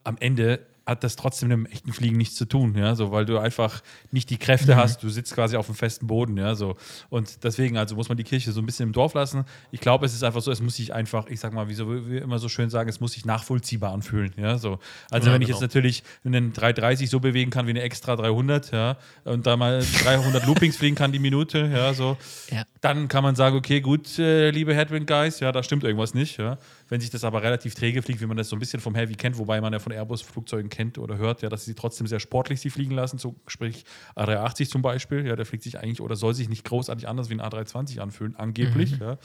am Ende hat das trotzdem mit dem echten Fliegen nichts zu tun, ja, so, weil du einfach nicht die Kräfte mhm. hast, du sitzt quasi auf dem festen Boden, ja, so. Und deswegen, also muss man die Kirche so ein bisschen im Dorf lassen. Ich glaube, es ist einfach so, es muss sich einfach, ich sag mal, wie so, wir immer so schön sagen, es muss sich nachvollziehbar anfühlen, ja, so. Also, ja, wenn genau. ich jetzt natürlich einen 330 so bewegen kann wie eine extra 300, ja, und da mal 300 Loopings fliegen kann die Minute, ja, so, ja. Dann kann man sagen, okay, gut, äh, liebe Headwind Guys, ja, da stimmt irgendwas nicht, ja. Wenn sich das aber relativ träge fliegt, wie man das so ein bisschen vom Heavy kennt, wobei man ja von Airbus-Flugzeugen kennt oder hört, ja, dass sie trotzdem sehr sportlich sie fliegen lassen, so, sprich A380 zum Beispiel, ja, der fliegt sich eigentlich oder soll sich nicht großartig anders wie ein A320 anfühlen, angeblich, mhm. ja,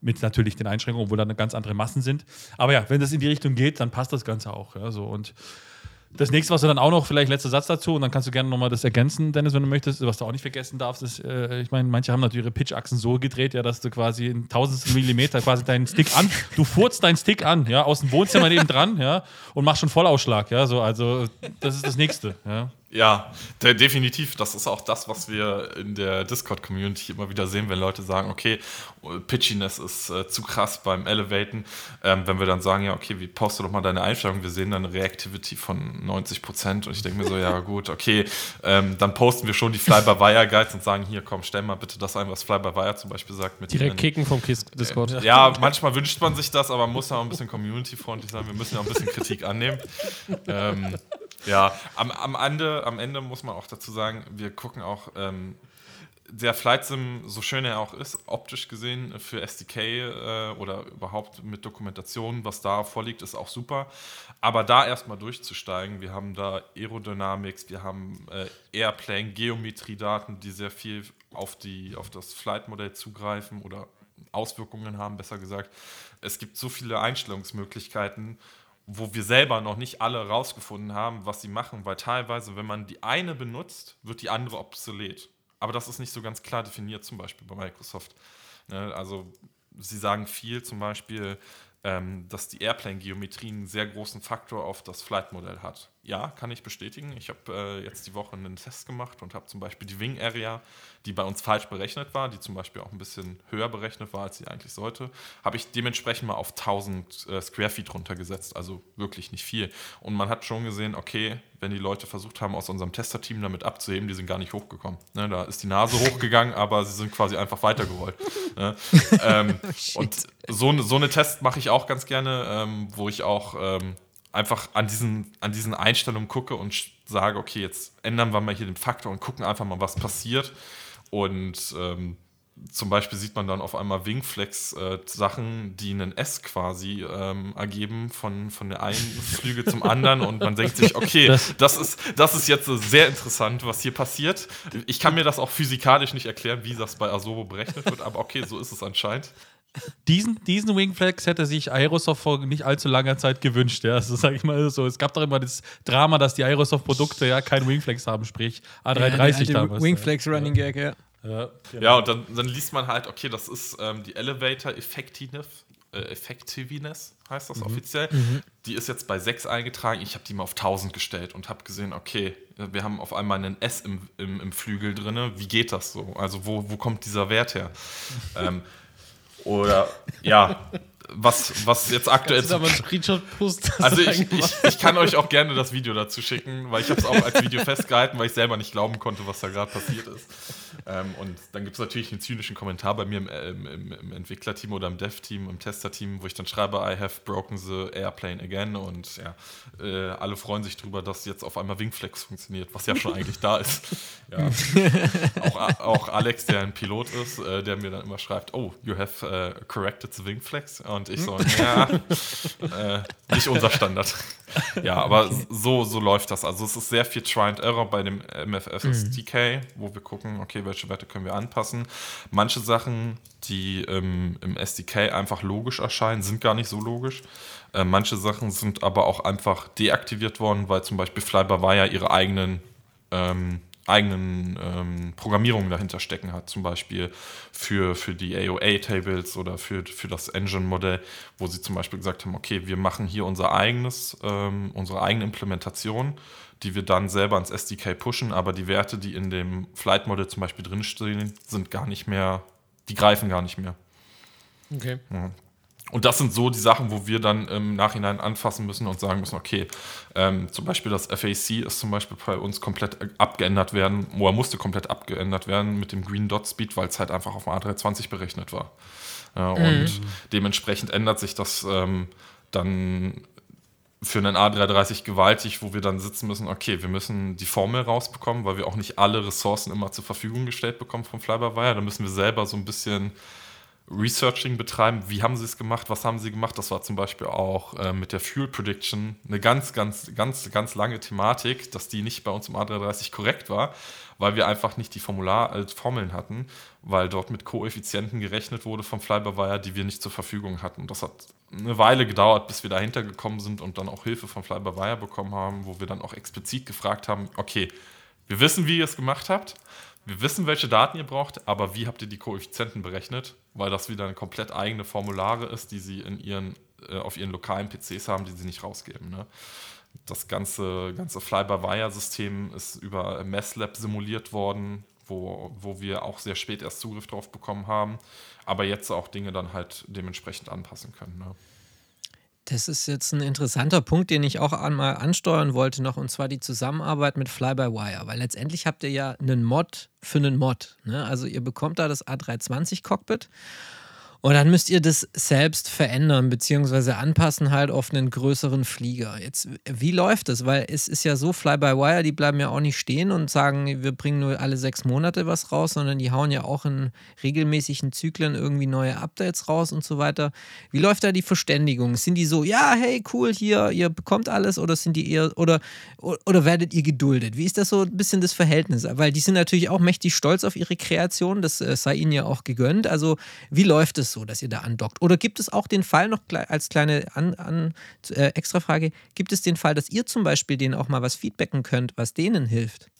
mit natürlich den Einschränkungen, obwohl da ganz andere Massen sind. Aber ja, wenn das in die Richtung geht, dann passt das Ganze auch, ja, so und das nächste, was du dann auch noch, vielleicht letzter Satz dazu, und dann kannst du gerne nochmal das ergänzen, Dennis, wenn du möchtest. Was du auch nicht vergessen darfst, ist, äh, ich meine, manche haben natürlich ihre Pitchachsen so gedreht, ja, dass du quasi in tausendstel Millimeter quasi deinen Stick an, du furzt deinen Stick an, ja, aus dem Wohnzimmer neben dran, ja, und machst schon Vollausschlag, ja, so, also das ist das nächste, ja. Ja, de definitiv. Das ist auch das, was wir in der Discord-Community immer wieder sehen, wenn Leute sagen, okay, Pitchiness ist äh, zu krass beim Elevaten. Ähm, wenn wir dann sagen, ja, okay, wie poste doch mal deine Einstellung? Wir sehen dann eine Reactivity von 90 Prozent und ich denke mir so, ja gut, okay, ähm, dann posten wir schon die Fly-by-Wire-Guides und sagen, hier, komm, stell mal bitte das ein, was Fly-by-Wire zum Beispiel sagt. Mit Direkt kicken vom Kiss Discord. Äh, ja, manchmal wünscht man sich das, aber man muss auch ein bisschen community-freundlich sein. Wir müssen ja auch ein bisschen Kritik annehmen. Ähm, ja, am, am, Ende, am Ende muss man auch dazu sagen, wir gucken auch, ähm, der Flight Sim, so schön er auch ist, optisch gesehen für SDK äh, oder überhaupt mit Dokumentation, was da vorliegt, ist auch super. Aber da erstmal durchzusteigen, wir haben da Aerodynamics, wir haben äh, Airplane, Geometriedaten, die sehr viel auf, die, auf das Flight-Modell zugreifen oder Auswirkungen haben, besser gesagt. Es gibt so viele Einstellungsmöglichkeiten wo wir selber noch nicht alle rausgefunden haben, was sie machen, weil teilweise, wenn man die eine benutzt, wird die andere obsolet. Aber das ist nicht so ganz klar definiert, zum Beispiel bei Microsoft. Ne, also sie sagen viel, zum Beispiel, ähm, dass die Airplane-Geometrie einen sehr großen Faktor auf das Flight-Modell hat. Ja, kann ich bestätigen. Ich habe äh, jetzt die Woche einen Test gemacht und habe zum Beispiel die Wing Area, die bei uns falsch berechnet war, die zum Beispiel auch ein bisschen höher berechnet war, als sie eigentlich sollte, habe ich dementsprechend mal auf 1000 äh, Square Feet runtergesetzt. Also wirklich nicht viel. Und man hat schon gesehen, okay, wenn die Leute versucht haben, aus unserem Testerteam damit abzuheben, die sind gar nicht hochgekommen. Ne, da ist die Nase hochgegangen, aber sie sind quasi einfach weitergerollt. ne? ähm, und so, so eine Test mache ich auch ganz gerne, ähm, wo ich auch ähm, einfach an diesen, an diesen Einstellungen gucke und sage, okay, jetzt ändern wir mal hier den Faktor und gucken einfach mal, was passiert. Und ähm, zum Beispiel sieht man dann auf einmal Wingflex-Sachen, äh, die einen S quasi ähm, ergeben von, von der einen Flüge zum anderen und man denkt sich, okay, das, das, ist, das ist jetzt sehr interessant, was hier passiert. Ich kann mir das auch physikalisch nicht erklären, wie das bei Asobo berechnet wird, aber okay, so ist es anscheinend. Diesen, diesen Wingflex hätte sich Aerosoft vor nicht allzu langer Zeit gewünscht. Ja, also sage ich mal so. Es gab doch immer das Drama, dass die Aerosoft-Produkte ja keinen Wingflex haben, sprich A330 ja, damals. Wingflex ja. Running Gag, ja. Ja, genau. ja und dann, dann, liest man halt, okay, das ist ähm, die Elevator Effectiveness, äh, Effectiveness heißt das mhm. offiziell. Mhm. Die ist jetzt bei 6 eingetragen. Ich habe die mal auf 1000 gestellt und habe gesehen, okay, wir haben auf einmal einen S im, im, im Flügel drin. Wie geht das so? Also, wo, wo kommt dieser Wert her? ähm, oder ja, was, was jetzt aktuell. Kannst du da mal einen Screenshot posten? Also ich, ich, ich, kann euch auch gerne das Video dazu schicken, weil ich habe es auch als Video festgehalten, weil ich selber nicht glauben konnte, was da gerade passiert ist. Ähm, und dann gibt es natürlich einen zynischen Kommentar bei mir im, im, im, im Entwicklerteam oder im Dev-Team, im Tester-Team, wo ich dann schreibe, I have broken the airplane again. Und ja, äh, alle freuen sich darüber, dass jetzt auf einmal Wingflex funktioniert, was ja schon eigentlich da ist. Ja. auch, auch, Alex, der ein Pilot ist, äh, der mir dann immer schreibt, oh, you have uh, corrected the Wingflex. Und ich so, ja, äh, nicht unser Standard. ja, aber okay. so, so läuft das. Also es ist sehr viel Try and Error bei dem MFS SDK, mhm. wo wir gucken, okay, welche Werte können wir anpassen. Manche Sachen, die ähm, im SDK einfach logisch erscheinen, sind gar nicht so logisch. Äh, manche Sachen sind aber auch einfach deaktiviert worden, weil zum Beispiel Flyby-Wire ihre eigenen ähm, eigenen ähm, Programmierungen dahinter stecken hat, zum Beispiel für, für die AOA-Tables oder für, für das Engine-Modell, wo sie zum Beispiel gesagt haben, okay, wir machen hier unser eigenes, ähm, unsere eigene Implementation, die wir dann selber ins SDK pushen, aber die Werte, die in dem Flight-Modell zum Beispiel drinstehen, sind gar nicht mehr, die greifen gar nicht mehr. Okay. Ja. Und das sind so die Sachen, wo wir dann im Nachhinein anfassen müssen und sagen müssen, okay, ähm, zum Beispiel das FAC ist zum Beispiel bei uns komplett abgeändert werden, oder musste komplett abgeändert werden mit dem Green Dot Speed, weil es halt einfach auf dem A320 berechnet war. Ja, und mhm. dementsprechend ändert sich das ähm, dann für einen A330 gewaltig, wo wir dann sitzen müssen, okay, wir müssen die Formel rausbekommen, weil wir auch nicht alle Ressourcen immer zur Verfügung gestellt bekommen vom Flyby-Wire. Da müssen wir selber so ein bisschen Researching betreiben. Wie haben sie es gemacht? Was haben sie gemacht? Das war zum Beispiel auch äh, mit der Fuel Prediction eine ganz, ganz, ganz, ganz lange Thematik, dass die nicht bei uns im A330 korrekt war, weil wir einfach nicht die Formular äh, Formeln hatten, weil dort mit Koeffizienten gerechnet wurde vom Flyby-Wire, die wir nicht zur Verfügung hatten. Und das hat eine Weile gedauert, bis wir dahinter gekommen sind und dann auch Hilfe vom Flyby-Wire bekommen haben, wo wir dann auch explizit gefragt haben, okay, wir wissen, wie ihr es gemacht habt, wir wissen, welche Daten ihr braucht, aber wie habt ihr die Koeffizienten berechnet? Weil das wieder eine komplett eigene Formulare ist, die sie in ihren, äh, auf ihren lokalen PCs haben, die sie nicht rausgeben. Ne? Das ganze, ganze Fly-by-Wire-System ist über MessLab simuliert worden, wo, wo wir auch sehr spät erst Zugriff drauf bekommen haben, aber jetzt auch Dinge dann halt dementsprechend anpassen können. Ne? Das ist jetzt ein interessanter Punkt, den ich auch einmal ansteuern wollte noch, und zwar die Zusammenarbeit mit Fly-by-Wire, weil letztendlich habt ihr ja einen Mod für einen Mod. Ne? Also ihr bekommt da das A320 Cockpit und dann müsst ihr das selbst verändern, beziehungsweise anpassen halt auf einen größeren Flieger. Jetzt, wie läuft das? Weil es ist ja so, Fly-by-Wire, die bleiben ja auch nicht stehen und sagen, wir bringen nur alle sechs Monate was raus, sondern die hauen ja auch in regelmäßigen Zyklen irgendwie neue Updates raus und so weiter. Wie läuft da die Verständigung? Sind die so, ja, hey, cool, hier, ihr bekommt alles oder sind die eher, oder, oder werdet ihr geduldet? Wie ist das so ein bisschen das Verhältnis? Weil die sind natürlich auch mächtig stolz auf ihre Kreation, das äh, sei ihnen ja auch gegönnt. Also, wie läuft es so, dass ihr da andockt? Oder gibt es auch den Fall noch als kleine an, an, äh, Extrafrage, gibt es den Fall, dass ihr zum Beispiel denen auch mal was feedbacken könnt, was denen hilft?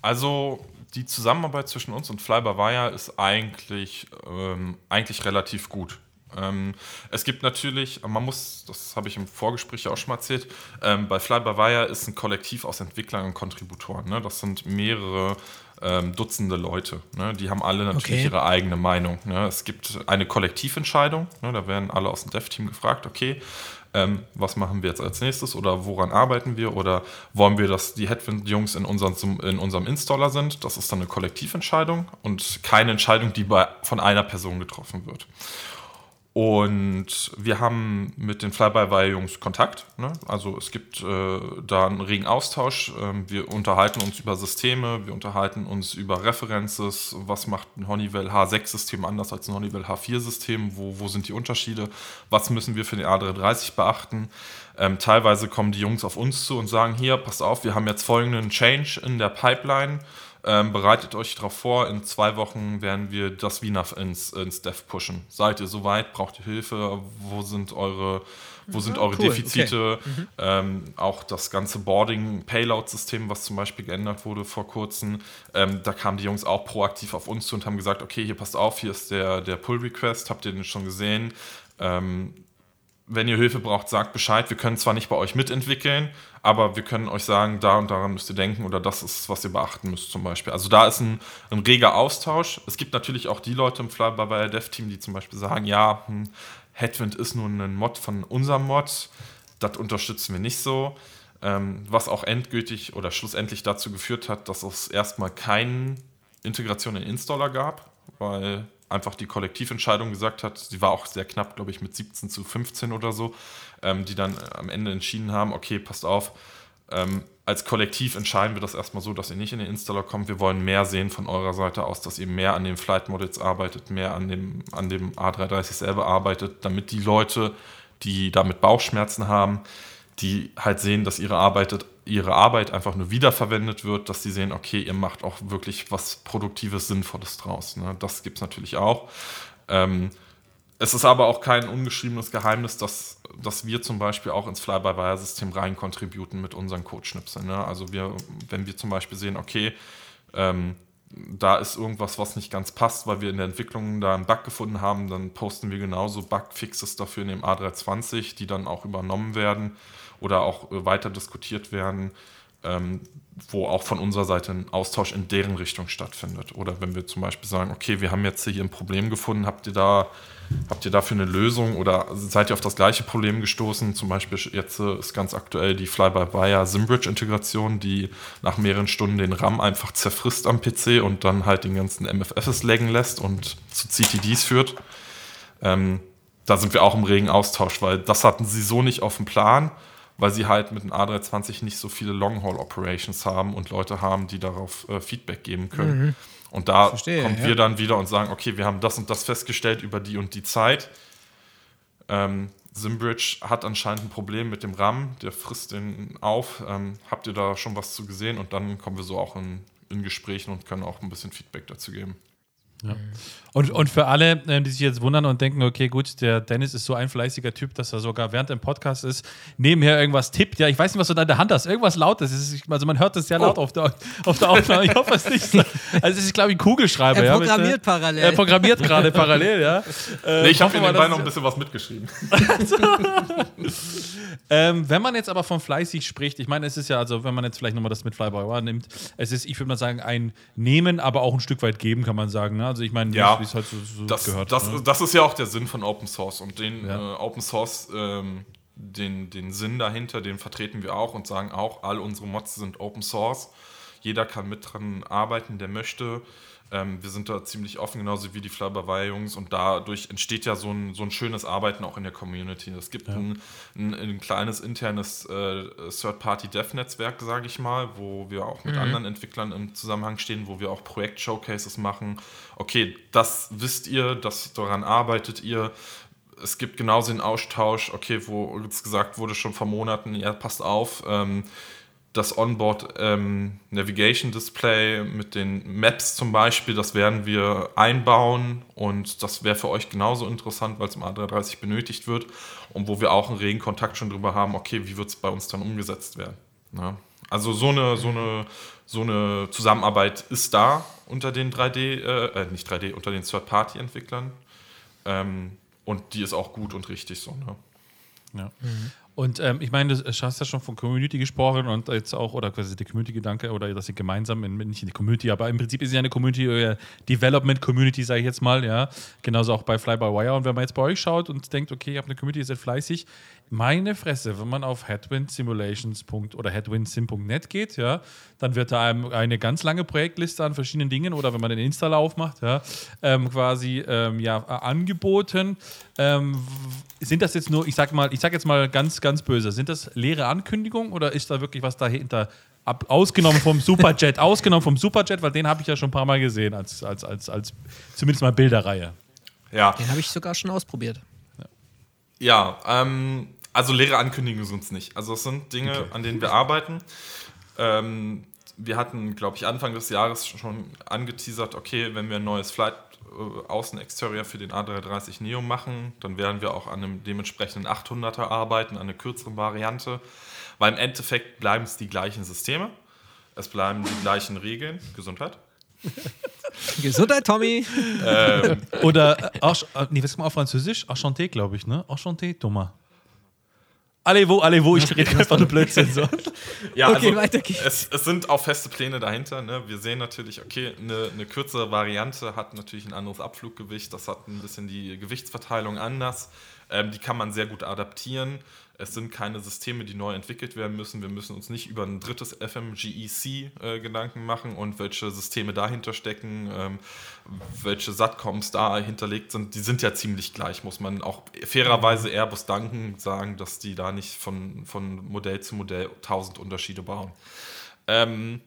Also die Zusammenarbeit zwischen uns und Flyby Wire ist eigentlich, ähm, eigentlich relativ gut. Ähm, es gibt natürlich, man muss, das habe ich im Vorgespräch auch schon mal erzählt, ähm, bei Fly by Wire ist ein Kollektiv aus Entwicklern und Kontributoren. Ne? Das sind mehrere ähm, Dutzende Leute. Ne? Die haben alle natürlich Okay. ihre eigene Meinung. Ne? Es gibt eine Kollektiventscheidung, ne? da werden alle aus dem Dev-Team gefragt, okay, ähm, was machen wir jetzt als nächstes oder woran arbeiten wir oder wollen wir, dass die Headwind-Jungs in, unseren, in unserem Installer sind. Das ist dann eine Kollektiventscheidung und keine Entscheidung, die bei, von einer Person getroffen wird. Und wir haben mit den Fly-by-Wire-Jungs Kontakt. Ne? Also es gibt äh, da einen regen Austausch. Ähm, wir unterhalten uns über Systeme, wir unterhalten uns über References. Was macht ein Honeywell H6-System anders als ein Honeywell H4-System? Wo, wo sind die Unterschiede? Was müssen wir für den A330 beachten? Ähm, teilweise kommen die Jungs auf uns zu und sagen, hier, passt auf, wir haben jetzt folgenden Change in der Pipeline. Ähm, bereitet euch darauf vor, in zwei Wochen werden wir das VNAV ins, ins Dev pushen. Seid ihr soweit? Braucht ihr Hilfe? Wo sind eure, wo sind eure cool, Defizite? Ähm, auch das ganze Boarding-Payload-System, was zum Beispiel geändert wurde vor kurzem, ähm, da kamen die Jungs auch proaktiv auf uns zu und haben gesagt, okay, hier passt auf, hier ist der, der Pull-Request, habt ihr den schon gesehen? Ähm, wenn ihr Hilfe braucht, sagt Bescheid. Wir können zwar nicht bei euch mitentwickeln, aber wir können euch sagen, da und daran müsst ihr denken oder das ist, was ihr beachten müsst zum Beispiel. Also da ist ein, ein reger Austausch. Es gibt natürlich auch die Leute im Fly-by-Wire Dev-Team, die zum Beispiel sagen, ja, hm, Headwind ist nun ein Mod von unserem Mod, das unterstützen wir nicht so. Ähm, was auch endgültig oder schlussendlich dazu geführt hat, dass es erstmal keine Integration in Installer gab, weil einfach die Kollektiventscheidung gesagt hat, sie war auch sehr knapp, glaube ich, mit 17 zu 15 oder so, ähm, die dann am Ende entschieden haben, okay, passt auf, ähm, als Kollektiv entscheiden wir das erstmal so, dass ihr nicht in den Installer kommt. Wir wollen mehr sehen von eurer Seite aus, dass ihr mehr an den Flight Models arbeitet, mehr an dem, an dem A330 selber arbeitet, damit die Leute, die damit Bauchschmerzen haben, die halt sehen, dass ihre Arbeit, ihre Arbeit einfach nur wiederverwendet wird, dass sie sehen, okay, ihr macht auch wirklich was Produktives, Sinnvolles draus. Ne? Das gibt es natürlich auch. Ähm, es ist aber auch kein ungeschriebenes Geheimnis, dass, dass wir zum Beispiel auch ins Fly-by-Wire-System rein contributen mit unseren Codeschnipseln. Ne? Also wir, wenn wir zum Beispiel sehen, okay, ähm, da ist irgendwas, was nicht ganz passt, weil wir in der Entwicklung da einen Bug gefunden haben, dann posten wir genauso Bugfixes dafür in dem A320, die dann auch übernommen werden oder auch äh, weiter diskutiert werden, ähm, wo auch von unserer Seite ein Austausch in deren Richtung stattfindet. Oder wenn wir zum Beispiel sagen, okay, wir haben jetzt hier ein Problem gefunden, habt ihr da, habt ihr dafür eine Lösung oder seid ihr auf das gleiche Problem gestoßen? Zum Beispiel jetzt äh, ist ganz aktuell die Fly-by-Wire Simbridge-Integration, die nach mehreren Stunden den RAM einfach zerfrisst am PC und dann halt den ganzen MFFs laggen lässt und zu CTDs führt. Ähm, da sind wir auch im regen Austausch, weil das hatten sie so nicht auf dem Plan, weil sie halt mit dem A320 nicht so viele Long-Haul-Operations haben und Leute haben, die darauf äh, Feedback geben können. Und da Verstehe, kommen ja. wir dann wieder und sagen, okay, wir haben das und das festgestellt über die und die Zeit. Ähm, Simbridge hat anscheinend ein Problem mit dem RAM, der frisst den auf. Ähm, habt ihr da schon was zu gesehen? Und dann kommen wir so auch in, in Gesprächen und können auch ein bisschen Feedback dazu geben. Und, und für alle, ähm, die sich jetzt wundern und denken, okay, gut, der Dennis ist so ein fleißiger Typ, dass er sogar während dem Podcast ist, nebenher irgendwas tippt. Ja, ich weiß nicht, was du da in der Hand hast. Irgendwas Lautes. Es ist, also man hört das sehr laut auf, der, auf der Aufnahme. Ich hoffe es nicht. Also es ist, glaube ich, ein Kugelschreiber. Er ja, programmiert mit, äh, parallel. Er programmiert gerade parallel, ja. Äh, Nee, ich habe wir, nebenbei noch ein bisschen was mitgeschrieben. Ähm, wenn man jetzt aber von fleißig spricht, ich meine, es ist ja, also wenn man jetzt vielleicht nochmal das mit Fly by Wire nimmt, es ist, ich würde mal sagen, ein Nehmen, aber auch ein Stück weit geben, kann man sagen. Ne? Also ich meine, Ja, wie es halt so, so das, gehört. das, ne? das ist ja auch der Sinn von Open Source und den Ja. äh, Open Source, ähm, den, den Sinn dahinter, den vertreten wir auch und sagen auch, all unsere Mods sind Open Source. Jeder kann mit dran arbeiten, der möchte. Ähm, wir sind da ziemlich offen, genauso wie die Fly-by-Wire-Jungs und dadurch entsteht ja so ein, so ein schönes Arbeiten auch in der Community. Es gibt ein, ein, ein kleines internes äh, Third-Party-Dev-Netzwerk, sage ich mal, wo wir auch mit anderen Entwicklern im Zusammenhang stehen, wo wir auch Projekt-Showcases machen. Okay, das wisst ihr, das, daran arbeitet ihr. Es gibt genauso den Austausch, okay, wo jetzt gesagt wurde schon vor Monaten, ja, passt auf, ähm, das Onboard ähm, Navigation Display mit den Maps zum Beispiel, das werden wir einbauen und das wäre für euch genauso interessant, weil es im A330 benötigt wird und wo wir auch einen regen Kontakt schon drüber haben, okay, wie wird es bei uns dann umgesetzt werden. Ja. Also so eine, so, eine, so eine Zusammenarbeit ist da unter den 3D, äh, äh, nicht 3D, unter den Third-Party-Entwicklern. Ähm, und die ist auch gut und richtig so. Ne? Ja. Und ähm, ich meine, du hast ja schon von Community gesprochen und jetzt auch, oder quasi der Community-Gedanke, oder dass sie gemeinsam, in, nicht in die Community, aber im Prinzip ist ja eine Community, äh, Development-Community, sage ich jetzt mal, ja. Genauso auch bei Fly-by-Wire. Und wenn man jetzt bei euch schaut und denkt, okay, ihr habt eine Community, ihr seid fleißig, meine Fresse, wenn man auf headwindsimulations. oder headwindsim.net geht, ja, dann wird da einem eine ganz lange Projektliste an verschiedenen Dingen oder wenn man den Installer aufmacht, ja, ähm, quasi ähm, ja, angeboten. Ähm, sind das jetzt nur, ich sag mal, ich sag jetzt mal ganz, ganz böse, sind das leere Ankündigungen oder ist da wirklich was dahinter? Ab, ausgenommen vom Superjet, ausgenommen vom Superjet, weil den habe ich ja schon ein paar Mal gesehen, als, als, als, als zumindest mal Bilderreihe. Ja. Den habe ich sogar schon ausprobiert. Ja, ähm, also leere Ankündigungen sind es nicht. Also es sind Dinge, okay. an denen wir arbeiten. Ähm, wir hatten, glaube ich, Anfang des Jahres schon angeteasert, okay, wenn wir ein neues Flight äh, Außenexterior für den A330 Neo machen, dann werden wir auch an einem dementsprechenden 800er arbeiten, an einer kürzeren Variante, weil im Endeffekt bleiben es die gleichen Systeme, es bleiben die gleichen Regeln. Gesundheit. Gesundheit, Tommy. Ähm, Oder, äh, äh nee, was ist mal auf Französisch? Enchanté, glaube ich, ne? Enchanté, Thomas. Allez-vous, allez-vous, ich rede einfach nur Blödsinn. So. ja, okay, also, weiter geht's. Es, es, sind auch feste Pläne dahinter. Ne? Wir sehen natürlich, okay, eine, eine kürzere Variante hat natürlich ein anderes Abfluggewicht, das hat ein bisschen die Gewichtsverteilung anders. Ähm, die kann man sehr gut adaptieren. Es sind keine Systeme, die neu entwickelt werden müssen. Wir müssen uns nicht über ein drittes FMGEC äh, Gedanken machen und welche Systeme dahinter stecken, ähm, welche Satcoms da hinterlegt sind. Die sind ja ziemlich gleich, muss man auch fairerweise Airbus danken, sagen, dass die da nicht von, von Modell zu Modell tausend Unterschiede bauen. Ähm,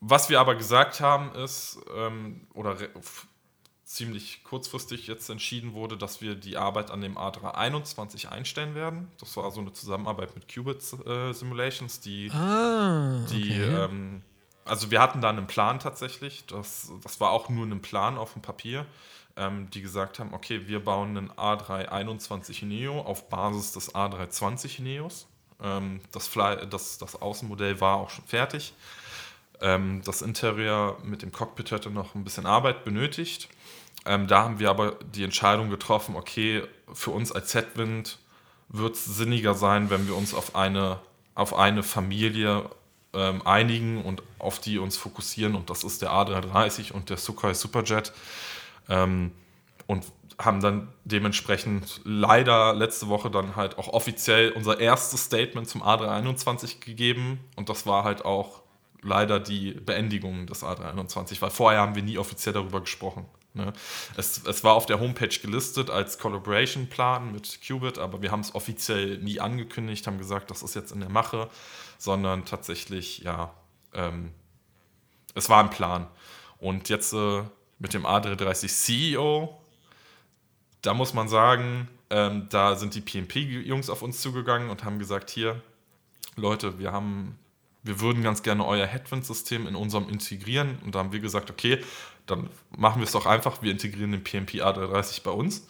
was wir aber gesagt haben ist, ähm, oder ziemlich kurzfristig jetzt entschieden wurde, dass wir die Arbeit an dem A321 einstellen werden. Das war so eine Zusammenarbeit mit Qubit äh, Simulations, die, ah, okay. die ähm, also wir hatten da einen Plan tatsächlich, das, das war auch nur ein Plan auf dem Papier, ähm, die gesagt haben, okay, wir bauen einen A321 Neo auf Basis des A320 Neos. Ähm, das, Fly, das, das Außenmodell war auch schon fertig. Ähm, das Interieur mit dem Cockpit hätte noch ein bisschen Arbeit benötigt. Ähm, da haben wir aber die Entscheidung getroffen, okay, für uns als Headwind wird es sinniger sein, wenn wir uns auf eine, auf eine Familie ähm, einigen und auf die uns fokussieren. Und das ist der A330 und der Sukhoi Superjet. Ähm, und haben dann dementsprechend leider letzte Woche dann halt auch offiziell unser erstes Statement zum A321 gegeben. Und das war halt auch leider die Beendigung des A321, weil vorher haben wir nie offiziell darüber gesprochen. Ne? Es, es, war auf der Homepage gelistet als Collaboration-Plan mit Qubit, aber wir haben es offiziell nie angekündigt, haben gesagt, das ist jetzt in der Mache, sondern tatsächlich, ja, ähm, es war ein Plan. Und jetzt äh, mit dem A330 CEO, da muss man sagen, ähm, da sind die PMP-Jungs auf uns zugegangen und haben gesagt, hier, Leute, wir haben wir würden ganz gerne euer Headwind-System in unserem integrieren. Und da haben wir gesagt, okay, dann machen wir es doch einfach, wir integrieren den PMP A330 bei uns,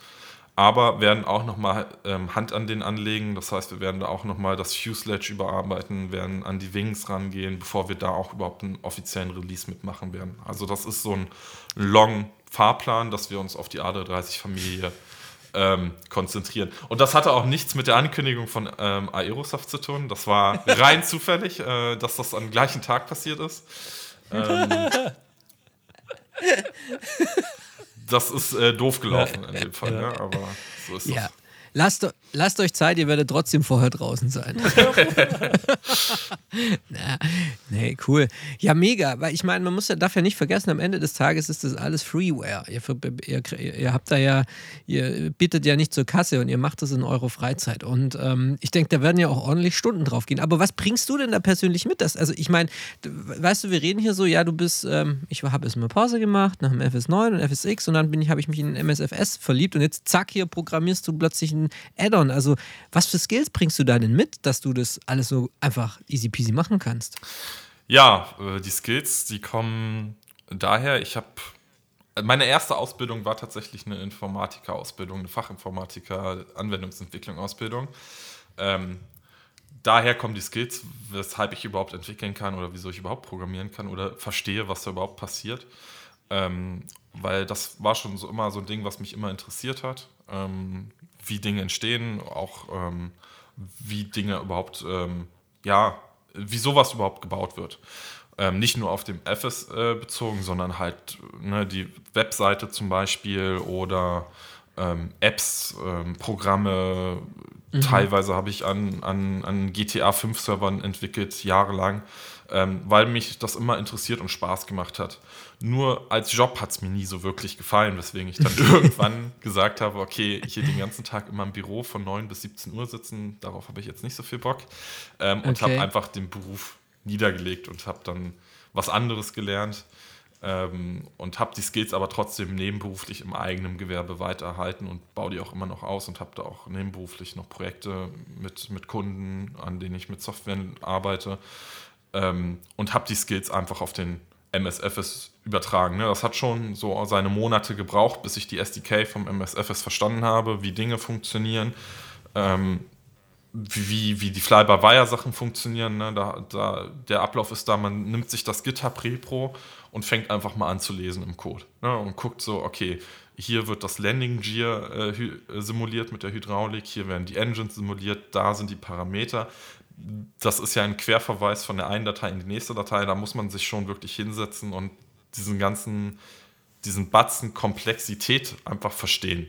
aber werden auch nochmal ähm, Hand an den anlegen. Das heißt, wir werden da auch nochmal das Fuselage überarbeiten, werden an die Wings rangehen, bevor wir da auch überhaupt einen offiziellen Release mitmachen werden. Also das ist so ein Long-Fahrplan, dass wir uns auf die A330-Familie ähm, konzentrieren. Und das hatte auch nichts mit der Ankündigung von ähm, Aerosoft zu tun. Das war rein zufällig, äh, dass das am gleichen Tag passiert ist. Ähm, das ist äh, doof gelaufen in dem Fall, ja. ne? aber so ist ja. Lasst, lasst euch Zeit, ihr werdet trotzdem vorher draußen sein. Na, nee, cool. Ja, mega. Weil ich meine, man muss ja, darf ja nicht vergessen, am Ende des Tages ist das alles Freeware. Ihr, ihr, ihr habt da ja, ihr bietet ja nicht zur Kasse und ihr macht das in eurer Freizeit. Und ähm, ich denke, da werden ja auch ordentlich Stunden drauf gehen. Aber was bringst du denn da persönlich mit? Das, also ich meine, weißt du, wir reden hier so, ja, du bist, ähm, ich habe erst mal Pause gemacht nach dem FS9 und FSX und dann bin ich, habe ich mich in MSFS verliebt und jetzt zack, hier programmierst du plötzlich ein Add-on. Also, was für Skills bringst du da denn mit, dass du das alles so einfach easy peasy machen kannst? Ja, äh, die Skills, die kommen daher, ich habe meine erste Ausbildung war tatsächlich eine Informatiker-Ausbildung, eine Fachinformatiker, Anwendungsentwicklung-Ausbildung. Ähm, daher kommen die Skills, weshalb ich überhaupt entwickeln kann oder wieso ich überhaupt programmieren kann oder verstehe, was da überhaupt passiert. Ähm, weil das war schon so immer so ein Ding, was mich immer interessiert hat. ähm, wie Dinge entstehen, auch ähm, wie Dinge überhaupt, ähm, ja, wie sowas überhaupt gebaut wird. Ähm, nicht nur auf dem FS äh, bezogen, sondern halt ne, die Webseite zum Beispiel oder ähm, Apps, ähm, Programme. Teilweise habe ich an, an, an GTA 5 Servern entwickelt, jahrelang, ähm, weil mich das immer interessiert und Spaß gemacht hat. Nur als Job hat es mir nie so wirklich gefallen, weswegen ich dann irgendwann gesagt habe, okay, hier den ganzen Tag immer im Büro von 9 bis 17 Uhr sitzen, darauf habe ich jetzt nicht so viel Bock. Ähm, und Okay. habe einfach den Beruf niedergelegt und habe dann was anderes gelernt ähm, und habe die Skills aber trotzdem nebenberuflich im eigenen Gewerbe weitererhalten und baue die auch immer noch aus und habe da auch nebenberuflich noch Projekte mit, mit Kunden, an denen ich mit Software arbeite ähm, und habe die Skills einfach auf den MSFS übertragen. Ne? Das hat schon so seine Monate gebraucht, bis ich die SDK vom MSFS verstanden habe, wie Dinge funktionieren. Ähm, wie, wie die Fly-by-Wire-Sachen funktionieren. Ne? Da, da, der Ablauf ist da, man nimmt sich das GitHub-Repro und fängt einfach mal an zu lesen im Code. Ne? Und guckt so, okay, hier wird das Landing Gear äh, simuliert mit der Hydraulik, hier werden die Engines simuliert, da sind die Parameter. Das ist ja ein Querverweis von der einen Datei in die nächste Datei, da muss man sich schon wirklich hinsetzen und diesen ganzen, diesen Batzen Komplexität einfach verstehen.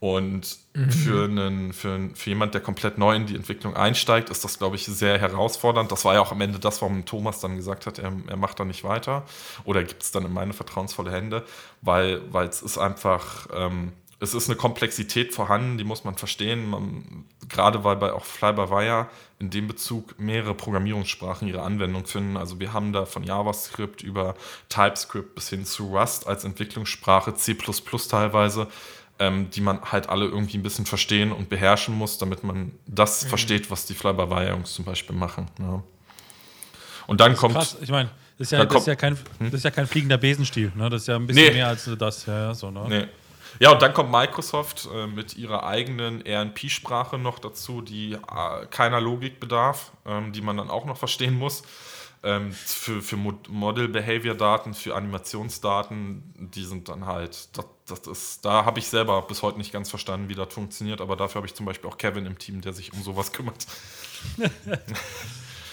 Und für, einen, für, einen- für jemand, der komplett neu in die Entwicklung einsteigt, ist das, glaube ich, sehr herausfordernd. Das war ja auch am Ende das, warum Thomas dann gesagt hat, er, er macht da nicht weiter oder gibt es dann in meine vertrauensvolle Hände, weil, weil es ist einfach, ähm, es ist eine Komplexität vorhanden, die muss man verstehen. Man, gerade weil bei auch Fly-by-Wire in dem Bezug mehrere Programmierungssprachen ihre Anwendung finden. Also wir haben da von JavaScript über TypeScript bis hin zu Rust als Entwicklungssprache, C++ teilweise ähm, die man halt alle irgendwie ein bisschen verstehen und beherrschen muss, damit man das versteht, was die Fly-by-Wire-Jungs zum Beispiel machen. Ja. Und dann kommt, Krass, ich meine, das ist ja, das ja kein, das ist ja kein fliegender Besenstiel, ne? Das ist ja ein bisschen Nee. mehr als das, ja, so, ne? nee. Ja, und dann kommt Microsoft äh, mit ihrer eigenen RNP-Sprache noch dazu, die äh, keiner Logik bedarf, ähm, die man dann auch noch verstehen muss. Ähm, für für Mod Model-Behavior-Daten, für Animationsdaten, die sind dann halt, das, das ist, da habe ich selber bis heute nicht ganz verstanden, wie das funktioniert, aber dafür habe ich zum Beispiel auch Kevin im Team, der sich um sowas kümmert.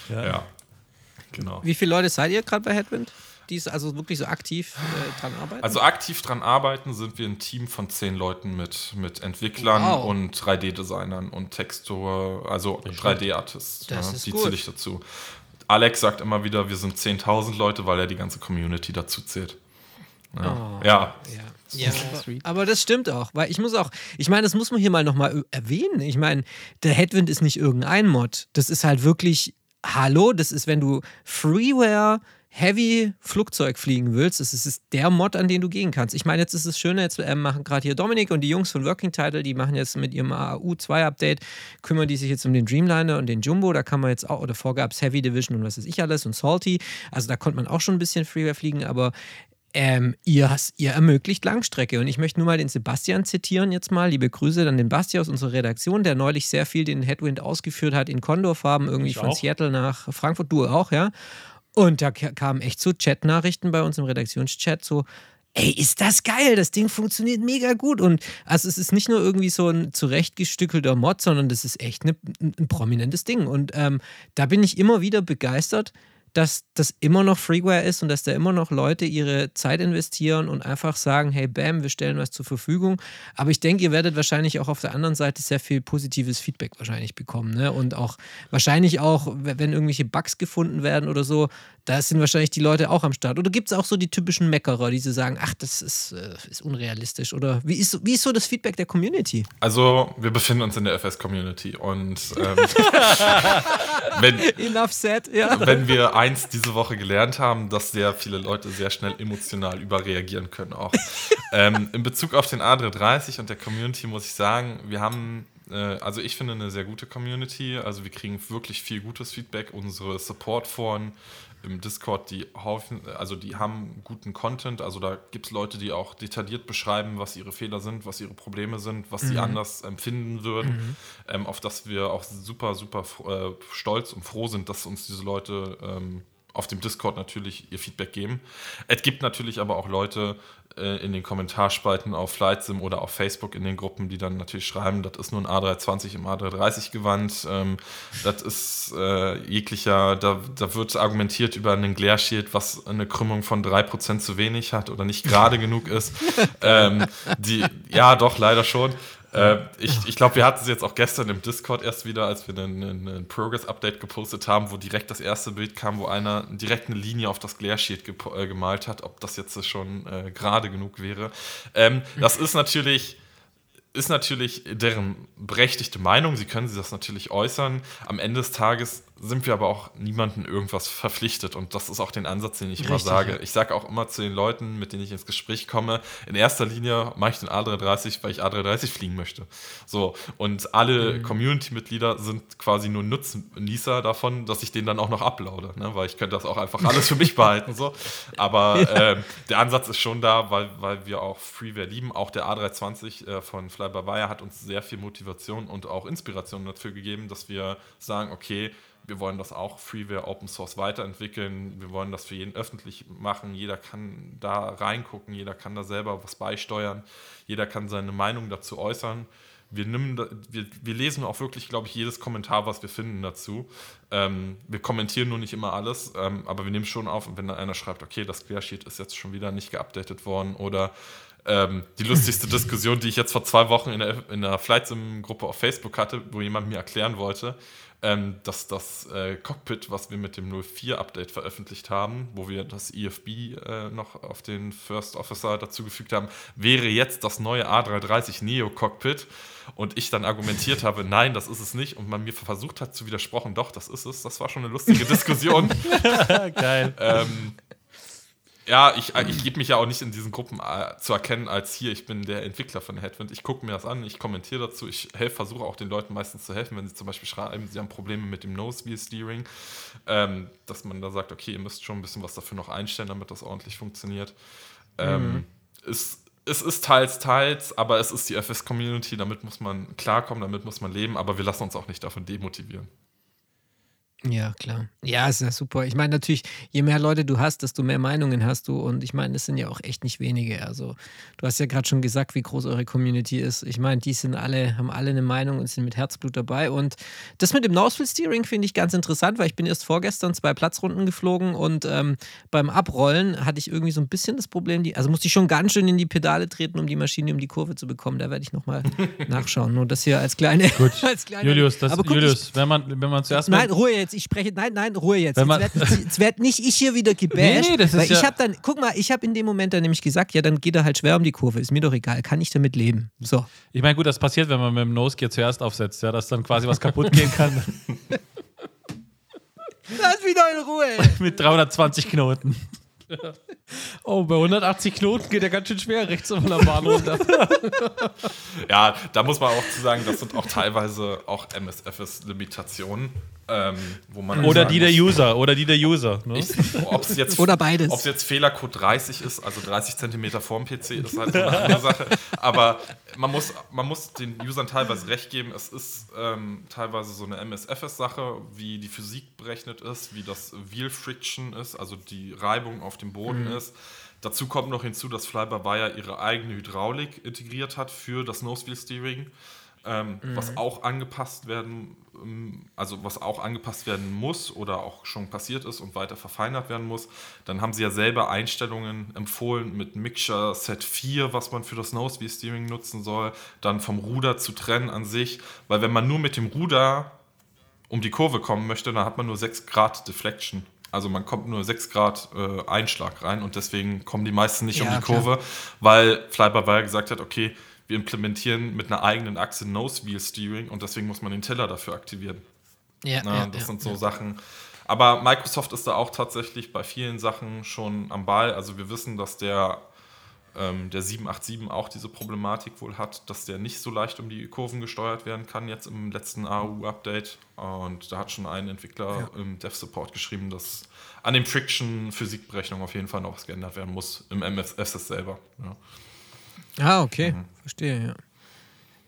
Ja. Ja, genau. Wie viele Leute seid ihr gerade bei Headwind, die es also wirklich so aktiv äh, dran arbeiten? Also aktiv dran arbeiten sind wir ein Team von zehn Leuten mit, mit Entwicklern Wow. und 3D-Designern und Textur, also 3D-Artists. Das Ja, ist die gut. zähle ich dazu. Alex sagt immer wieder, wir sind 10.000 Leute, weil er die ganze Community dazu zählt. Ja, Oh. ja. Ja, aber, aber das stimmt auch, weil ich muss auch, ich meine, das muss man hier mal nochmal erwähnen. Ich meine, der Headwind ist nicht irgendein Mod. Das ist halt wirklich, hallo, das ist, wenn du Freeware Heavy Flugzeug fliegen willst, das ist der Mod, an den du gehen kannst. Ich meine, jetzt ist es schön, jetzt äh, machen gerade hier Dominik und die Jungs von Working Title, die machen jetzt mit ihrem AU2-Update, kümmern die sich jetzt um den Dreamliner und den Jumbo. Da kann man jetzt auch, oder vorher gab es Heavy Division und was weiß ich alles und Salty. Also da konnte man auch schon ein bisschen Freeware fliegen, aber ähm, ihr, ihr ermöglicht Langstrecke. Und ich möchte nur mal den Sebastian zitieren jetzt mal. Liebe Grüße an den Basti aus unserer Redaktion, der neulich sehr viel den Headwind ausgeführt hat in Condorfarben, irgendwie Ich von auch. Seattle nach Frankfurt. Du auch, ja? Und da ka- kamen echt so Chat-Nachrichten bei uns im Redaktionschat, so, ey, ist das geil, das Ding funktioniert mega gut. Und also es ist nicht nur irgendwie so ein zurechtgestückelter Mod, sondern das ist echt ne, ein, ein prominentes Ding. Und ähm, da bin ich immer wieder begeistert, dass das immer noch Freeware ist und dass da immer noch Leute ihre Zeit investieren und einfach sagen, hey, bam, wir stellen was zur Verfügung. Aber ich denke, ihr werdet wahrscheinlich auch auf der anderen Seite sehr viel positives Feedback wahrscheinlich bekommen. Ne? Und auch wahrscheinlich auch, wenn irgendwelche Bugs gefunden werden oder so, da sind wahrscheinlich die Leute auch am Start. Oder gibt es auch so die typischen Meckerer, die so sagen, ach, das ist, äh, ist unrealistisch? Oder wie ist, so- wie ist so das Feedback der Community? Also wir befinden uns in der FS-Community und ähm, wenn, Enough said, ja. wenn wir eins diese Woche gelernt haben, dass sehr viele Leute sehr schnell emotional überreagieren können auch. ähm, in Bezug auf den A330 und der Community muss ich sagen, wir haben, äh, also ich finde eine sehr gute Community, also wir kriegen wirklich viel gutes Feedback, unsere Support-Foren im Discord, die haufen, also die haben guten Content, also da gibt es Leute, die auch detailliert beschreiben, was ihre Fehler sind, was ihre Probleme sind, was sie anders empfinden würden, ähm, auf das wir auch super, super äh, stolz und froh sind, dass uns diese Leute ähm, auf dem Discord natürlich ihr Feedback geben. Es gibt natürlich aber auch Leute äh, in den Kommentarspalten auf Flightsim oder auf Facebook in den Gruppen, die dann natürlich schreiben, das ist nur ein A320 im A330 Gewand. Ähm, das ist äh, jeglicher, da, da wird argumentiert über einen Glare Shield, was eine Krümmung von 3% zu wenig hat oder nicht gerade genug ist. Ähm, die, ja, doch, leider schon. Äh, ich ich glaube, wir hatten es jetzt auch gestern im Discord erst wieder, als wir ein Progress-Update gepostet haben, wo direkt das erste Bild kam, wo einer direkt eine Linie auf das Glare Sheet ge äh, gemalt hat, ob das jetzt schon äh, gerade genug wäre. Ähm, das ist natürlich ist natürlich deren berechtigte Meinung. Sie können sich das natürlich äußern. Am Ende des Tages sind wir aber auch niemandem irgendwas verpflichtet. Und das ist auch den Ansatz, den ich Richtig, immer sage. Ja. Ich sage auch immer zu den Leuten, mit denen ich ins Gespräch komme, in erster Linie mache ich den A330, weil ich A330 fliegen möchte. So, und alle mhm. Community-Mitglieder sind quasi nur Nutznießer davon, dass ich den dann auch noch ablaude. Ne? Weil ich könnte das auch einfach alles für mich behalten. So. Aber ja. äh, der Ansatz ist schon da, weil, weil wir auch Freeware lieben. Auch der A320 äh, von Fly by Wire hat uns sehr viel Motivation und auch Inspiration dafür gegeben, dass wir sagen, okay, wir wollen das auch Freeware Open Source weiterentwickeln. Wir wollen das für jeden öffentlich machen. Jeder kann da reingucken, jeder kann da selber was beisteuern, jeder kann seine Meinung dazu äußern. Wir, nehmen, wir, wir lesen auch wirklich, glaube ich, jedes Kommentar, was wir finden dazu. Ähm, wir kommentieren nur nicht immer alles, ähm, aber wir nehmen schon auf, wenn da einer schreibt, okay, das Quersheet ist jetzt schon wieder nicht geupdatet worden oder ähm, die lustigste Diskussion, die ich jetzt vor zwei Wochen in der, in der Flight Sim-Gruppe auf Facebook hatte, wo jemand mir erklären wollte, ähm, dass das äh, Cockpit, was wir mit dem 04-Update veröffentlicht haben, wo wir das EFB äh, noch auf den First Officer dazugefügt haben, wäre jetzt das neue A330 Neo Cockpit. Und ich dann argumentiert habe, nein, das ist es nicht. Und man mir versucht hat zu widersprechen, doch, das ist es. Das war schon eine lustige Diskussion. Geil. Ähm, ja, ich, äh, ich gebe mich ja auch nicht in diesen Gruppen äh, zu erkennen als hier, ich bin der Entwickler von Headwind. Ich gucke mir das an, ich kommentiere dazu, ich helfe, versuche auch den Leuten meistens zu helfen, wenn sie zum Beispiel schreiben, sie haben Probleme mit dem Nose-Wheel-Steering, ähm, dass man da sagt, okay, ihr müsst schon ein bisschen was dafür noch einstellen, damit das ordentlich funktioniert. Ähm, mhm. es, es ist teils, teils, aber es ist die FS-Community, damit muss man klarkommen, damit muss man leben, aber wir lassen uns auch nicht davon demotivieren. Ja, klar. Ja, ist ja super. Ich meine, natürlich, je mehr Leute du hast, desto mehr Meinungen hast du. Und ich meine, es sind ja auch echt nicht wenige. Also, du hast ja gerade schon gesagt, wie groß eure Community ist. Ich meine, die sind alle, haben alle eine Meinung und sind mit Herzblut dabei. Und das mit dem Nosefield Steering finde ich ganz interessant, weil ich bin erst vorgestern zwei Platzrunden geflogen und ähm, beim Abrollen hatte ich irgendwie so ein bisschen das Problem, die, also musste ich schon ganz schön in die Pedale treten, um die Maschine um die Kurve zu bekommen. Da werde ich nochmal nachschauen. Nur das hier als kleine. Gut. als kleine Julius, das, guck, Julius ich, wenn man, wenn man zuerst. Nein, Ruhe jetzt ich spreche, nein, nein, Ruhe jetzt. Jetzt werd, jetzt werd, nicht ich hier wieder gebasht. Nee, das ist weil ja ich habe dann, guck mal, ich habe in dem Moment dann nämlich gesagt, ja, dann geht er halt schwer um die Kurve. Ist mir doch egal, kann ich damit leben. So. Ich meine, gut, das passiert, wenn man mit dem Nose Gear zuerst aufsetzt, ja, dass dann quasi was kaputt gehen kann. Lass wieder in Ruhe. mit 320 Knoten. Oh, bei 180 Knoten geht er ganz schön schwer rechts von der Bahn runter. ja, da muss man auch zu sagen, das sind auch teilweise auch MSFS-Limitationen. Ähm, wo man oder die der User, oder die der User. Ne? Ich, jetzt, oder beides. Ob es jetzt Fehlercode 30 ist, also 30 Zentimeter vorm PC, ist halt so eine andere Sache. Aber man muss, man muss den Usern teilweise recht geben. Es ist ähm, teilweise so eine MSFS-Sache, wie die Physik berechnet ist, wie das Wheel Friction ist, also die Reibung auf dem Boden mhm. ist. Dazu kommt noch hinzu, dass Fly-by-Wire ihre eigene Hydraulik integriert hat für das Nose-Wheel Steering ähm, mhm. was auch angepasst werden, ähm, also was auch angepasst werden muss oder auch schon passiert ist und weiter verfeinert werden muss. Dann haben sie ja selber Einstellungen empfohlen mit Mixture Set 4, was man für das Nose Wheel Steering nutzen soll, dann vom Ruder zu trennen an sich, weil wenn man nur mit dem Ruder um die Kurve kommen möchte, dann hat man nur 6 Grad Deflection. Also man kommt nur 6 Grad äh, Einschlag rein und deswegen kommen die meisten nicht ja, um die Kurve, klar. weil Flyby gesagt hat, okay, wir implementieren mit einer eigenen Achse Nose Wheel Steering und deswegen muss man den Teller dafür aktivieren. Ja, Na, ja das ja, sind so ja. Sachen. Aber Microsoft ist da auch tatsächlich bei vielen Sachen schon am Ball. Also wir wissen, dass der, ähm, der 787 auch diese Problematik wohl hat, dass der nicht so leicht um die Kurven gesteuert werden kann, jetzt im letzten AU-Update. Und da hat schon ein Entwickler im Dev-Support geschrieben, dass an den Friction-Physikberechnungen auf jeden Fall noch was geändert werden muss, im MFS selber. Ja. Ah, okay. Mhm. Verstehe, ja.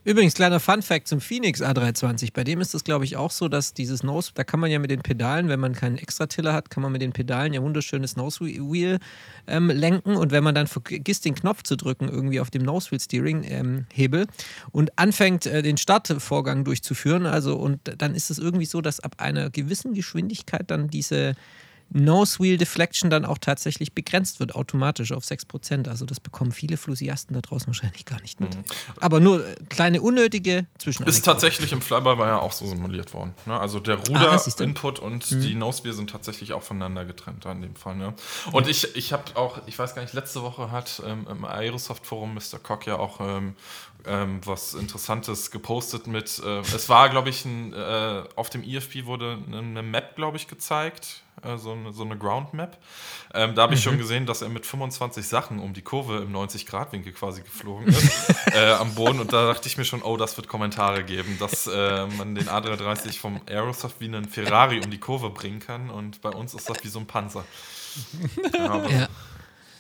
Übrigens, kleiner Fun-Fact zum Phoenix A320. Bei dem ist es, glaube ich, auch so, dass dieses Nose, da kann man ja mit den Pedalen, wenn man keinen Extra-Tiller hat, kann man mit den Pedalen ja wunderschönes Nose-Wheel ähm, lenken. Und wenn man dann vergisst, den Knopf zu drücken, irgendwie auf dem Nose-Wheel-Steering-Hebel ähm, und anfängt, äh, den Startvorgang durchzuführen, also und dann ist es irgendwie so, dass ab einer gewissen Geschwindigkeit dann diese Nose-Wheel Deflection dann auch tatsächlich begrenzt wird, automatisch auf 6%. Also das bekommen viele Flusiasten da draußen wahrscheinlich gar nicht mit. Mhm. Aber nur äh, kleine unnötige zwischen. Ist tatsächlich im Flyby war ja auch so simuliert worden. Ne? Also der Ruder-Input ah, und mhm. die Nose-Wheel sind tatsächlich auch voneinander getrennt in dem Fall. Ne? Und mhm. ich, ich habe auch, ich weiß gar nicht, letzte Woche hat ähm, im Aerosoft-Forum Mr. Cock ja auch ähm, ähm, was Interessantes gepostet mit, äh, es war, glaube ich, ein, äh, auf dem EFP wurde eine Map, glaube ich, gezeigt, äh, so, eine, so eine Ground Map. Ähm, da habe ich mhm. schon gesehen, dass er mit 25 Sachen um die Kurve im 90-Grad-Winkel quasi geflogen ist äh, am Boden und da dachte ich mir schon, oh, das wird Kommentare geben, dass äh, man den A330 vom Aerosoft wie einen Ferrari um die Kurve bringen kann und bei uns ist das wie so ein Panzer. Aber ja.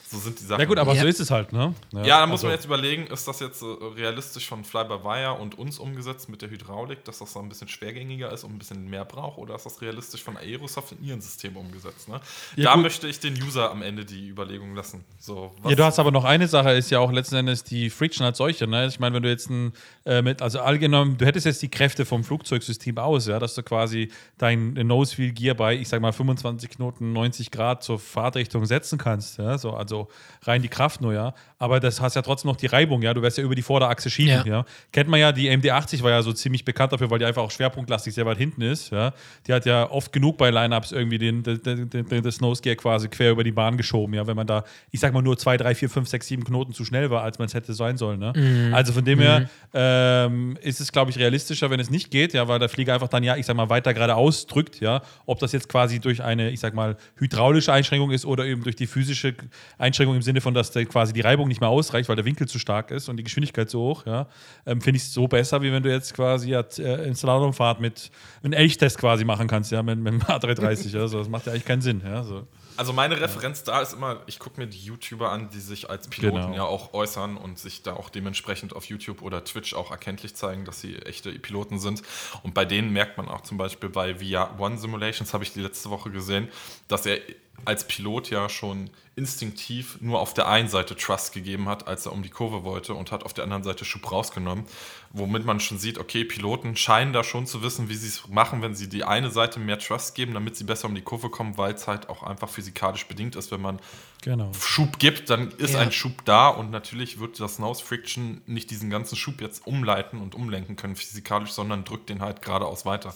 So sind die Sachen. Ja gut, aber ja. so ist es halt, ne? Ja, ja da muss also. man jetzt überlegen, ist das jetzt realistisch von Fly-by-Wire und uns umgesetzt mit der Hydraulik, dass das so ein bisschen schwergängiger ist und ein bisschen mehr braucht? Oder ist das realistisch von Aerosoft in ihrem System umgesetzt? Ne? Ja, da gut. möchte ich den User am Ende die Überlegung lassen. So, ja, du hast aber noch eine Sache, ist ja auch letzten Endes die Friction als solche. Ne? Ich meine, wenn du jetzt ein, äh, mit, also allgemein, du hättest jetzt die Kräfte vom Flugzeugsystem aus, ja, dass du quasi dein Nose-Wheel-Gear bei, ich sag mal, 25 Knoten, 90 Grad zur Fahrtrichtung setzen kannst. Ja? So, also rein die Kraft nur, ja. Aber das hast ja trotzdem noch die Reibung, ja. Du wirst ja über die Vorderachse schieben, ja. ja. Kennt man ja, die MD80 war ja so ziemlich bekannt dafür, weil die einfach auch schwerpunktlastig sehr weit hinten ist, ja. Die hat ja oft genug bei Lineups irgendwie den, den, den, den, Gear quasi quer über die Bahn geschoben, ja. Wenn man da, ich sag mal, nur zwei, drei, vier, fünf, sechs, sieben Knoten zu schnell war, als man es hätte sein sollen, ne? Mhm. Also von dem her mhm. ähm, ist es, glaube ich, realistischer, wenn es nicht geht, ja, weil der Flieger einfach dann, ja, ich sag mal, weiter geradeaus drückt, ja. Ob das jetzt quasi durch eine, ich sag mal, hydraulische Einschränkung ist oder eben durch die physische Einschränkung im Sinne von, dass der quasi die Reibung nicht mehr ausreicht, weil der Winkel zu stark ist und die Geschwindigkeit zu hoch, ja, ähm, finde ich es so besser, wie wenn du jetzt quasi ja, äh, in Slalomfahrt mit einem Elchtest quasi machen kannst, ja, mit, mit dem A330. also das macht ja eigentlich keinen Sinn, ja. So. Also meine Referenz ja. da ist immer, ich gucke mir die YouTuber an, die sich als Piloten genau. ja auch äußern und sich da auch dementsprechend auf YouTube oder Twitch auch erkenntlich zeigen, dass sie echte Piloten sind. Und bei denen merkt man auch zum Beispiel bei VR One Simulations, habe ich die letzte Woche gesehen, dass er als Pilot ja schon instinktiv nur auf der einen Seite Trust gegeben hat, als er um die Kurve wollte und hat auf der anderen Seite Schub rausgenommen, womit man schon sieht, okay, Piloten scheinen da schon zu wissen, wie sie es machen, wenn sie die eine Seite mehr Trust geben, damit sie besser um die Kurve kommen, weil es halt auch einfach physikalisch bedingt ist, wenn man genau. Schub gibt, dann ist ja. ein Schub da und natürlich wird das Nose Friction nicht diesen ganzen Schub jetzt umleiten und umlenken können physikalisch, sondern drückt den halt geradeaus weiter.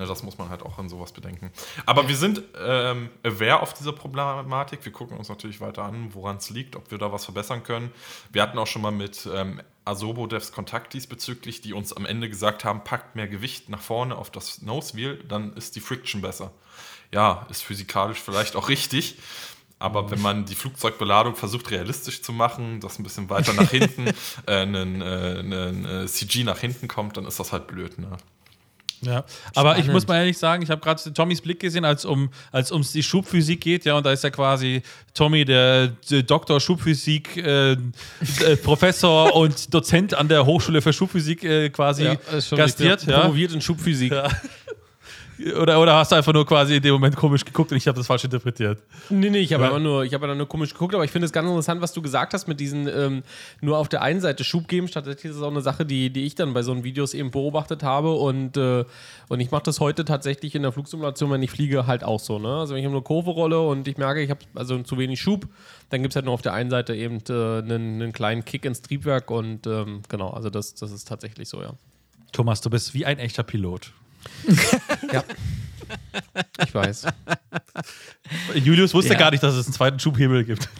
Ne, das muss man halt auch an sowas bedenken. Aber wir sind ähm, aware auf diese Problematik. Wir gucken uns natürlich weiter an, woran es liegt, ob wir da was verbessern können. Wir hatten auch schon mal mit ähm, Asobo-Devs Kontakt diesbezüglich, die uns am Ende gesagt haben, packt mehr Gewicht nach vorne auf das Nose-Wheel, dann ist die Friction besser. Ja, ist physikalisch vielleicht auch richtig. Aber wenn man die Flugzeugbeladung versucht realistisch zu machen, dass ein bisschen weiter nach hinten äh, ein, äh, ein, äh, CG nach hinten kommt, dann ist das halt blöd. Ne? Ja, aber ich muss mal ehrlich sagen, ich habe gerade Tommys Blick gesehen, als um als ums die Schubphysik geht, ja, und da ist ja quasi Tommy, der, der Doktor Schubphysik, äh, äh, Professor und Dozent an der Hochschule für Schubphysik äh, quasi ja, gastiert, ja. Promoviert in Schubphysik. Ja. Oder, oder hast du einfach nur quasi in dem Moment komisch geguckt und ich habe das falsch interpretiert? Nee, nee, ich habe ja. nur, ich nur komisch geguckt, aber ich finde es ganz interessant, was du gesagt hast mit diesen ähm, nur auf der einen Seite Schub geben. Tatsächlich ist das auch eine Sache, die, die ich dann bei so einen Videos eben beobachtet habe und, äh, und ich mache das heute tatsächlich in der Flugsimulation, wenn ich fliege, halt auch so. Ne? Also wenn ich eine Kurve rolle und ich merke, ich habe also zu wenig Schub, dann gibt es halt nur auf der einen Seite eben äh, einen, einen, kleinen Kick ins Triebwerk und ähm, genau, also das, das ist tatsächlich so, ja. Thomas, du bist wie ein echter Pilot. ja. Ich weiß. Julius wusste ja. gar nicht, dass es einen zweiten Schubhebel gibt.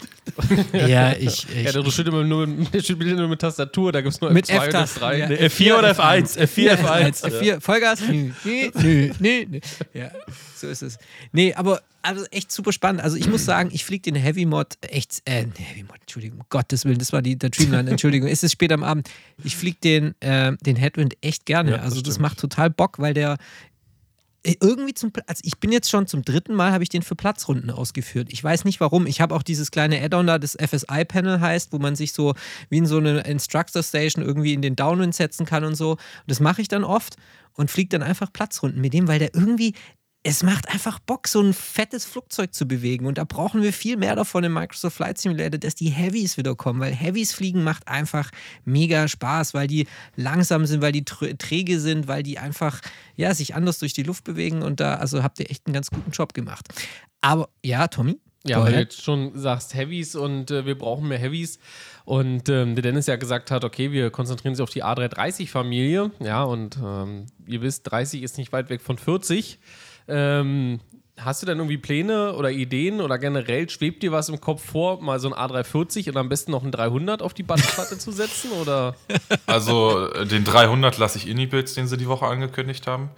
Ja, ich. ich ja, der steht immer nur, steht nur mit Tastatur, da gibt es nur mit F2 oder F3. Ja. F4 oder F1. F4, F1. F4, Vollgas? Nö, nö, nö, nö. Ja, so ist es. Nee, aber also echt super spannend. Also ich muss sagen, ich fliege den Heavy Mod echt, äh, Heavy Mod, Entschuldigung, um Gottes Willen, das war die, der Dreamland, Entschuldigung, ist es spät am Abend. Ich fliege den, äh, den Headwind echt gerne. Ja, das also das stimmt. macht total Bock, weil der irgendwie zum, also ich bin jetzt schon zum dritten Mal, habe ich den für Platzrunden ausgeführt. Ich weiß nicht warum. Ich habe auch dieses kleine Add-on da, das FSI-Panel heißt, wo man sich so wie in so eine Instructor Station irgendwie in den Downwind setzen kann und so. Und das mache ich dann oft und fliege dann einfach Platzrunden mit dem, weil der irgendwie, es macht einfach Bock, so ein fettes Flugzeug zu bewegen. Und da brauchen wir viel mehr davon im Microsoft Flight Simulator, dass die Heavies wieder kommen, weil Heavies fliegen macht einfach mega Spaß, weil die langsam sind, weil die träge sind, weil die einfach ja, sich anders durch die Luft bewegen. Und da, also habt ihr echt einen ganz guten Job gemacht. Aber ja, Tommy? Ja, go weil du jetzt schon sagst Heavies und äh, wir brauchen mehr Heavies. Und ähm, der Dennis ja gesagt hat, okay, wir konzentrieren uns auf die A330-Familie. Ja, und ähm, ihr wisst, 30 ist nicht weit weg von 40. Ähm, hast du denn irgendwie Pläne oder Ideen oder generell schwebt dir was im Kopf vor, mal so ein A340 und am besten noch ein 300 auf die Bandplatte zu setzen? Oder? Also äh, den 300 lasse ich Ini-Builds, den sie die Woche angekündigt haben.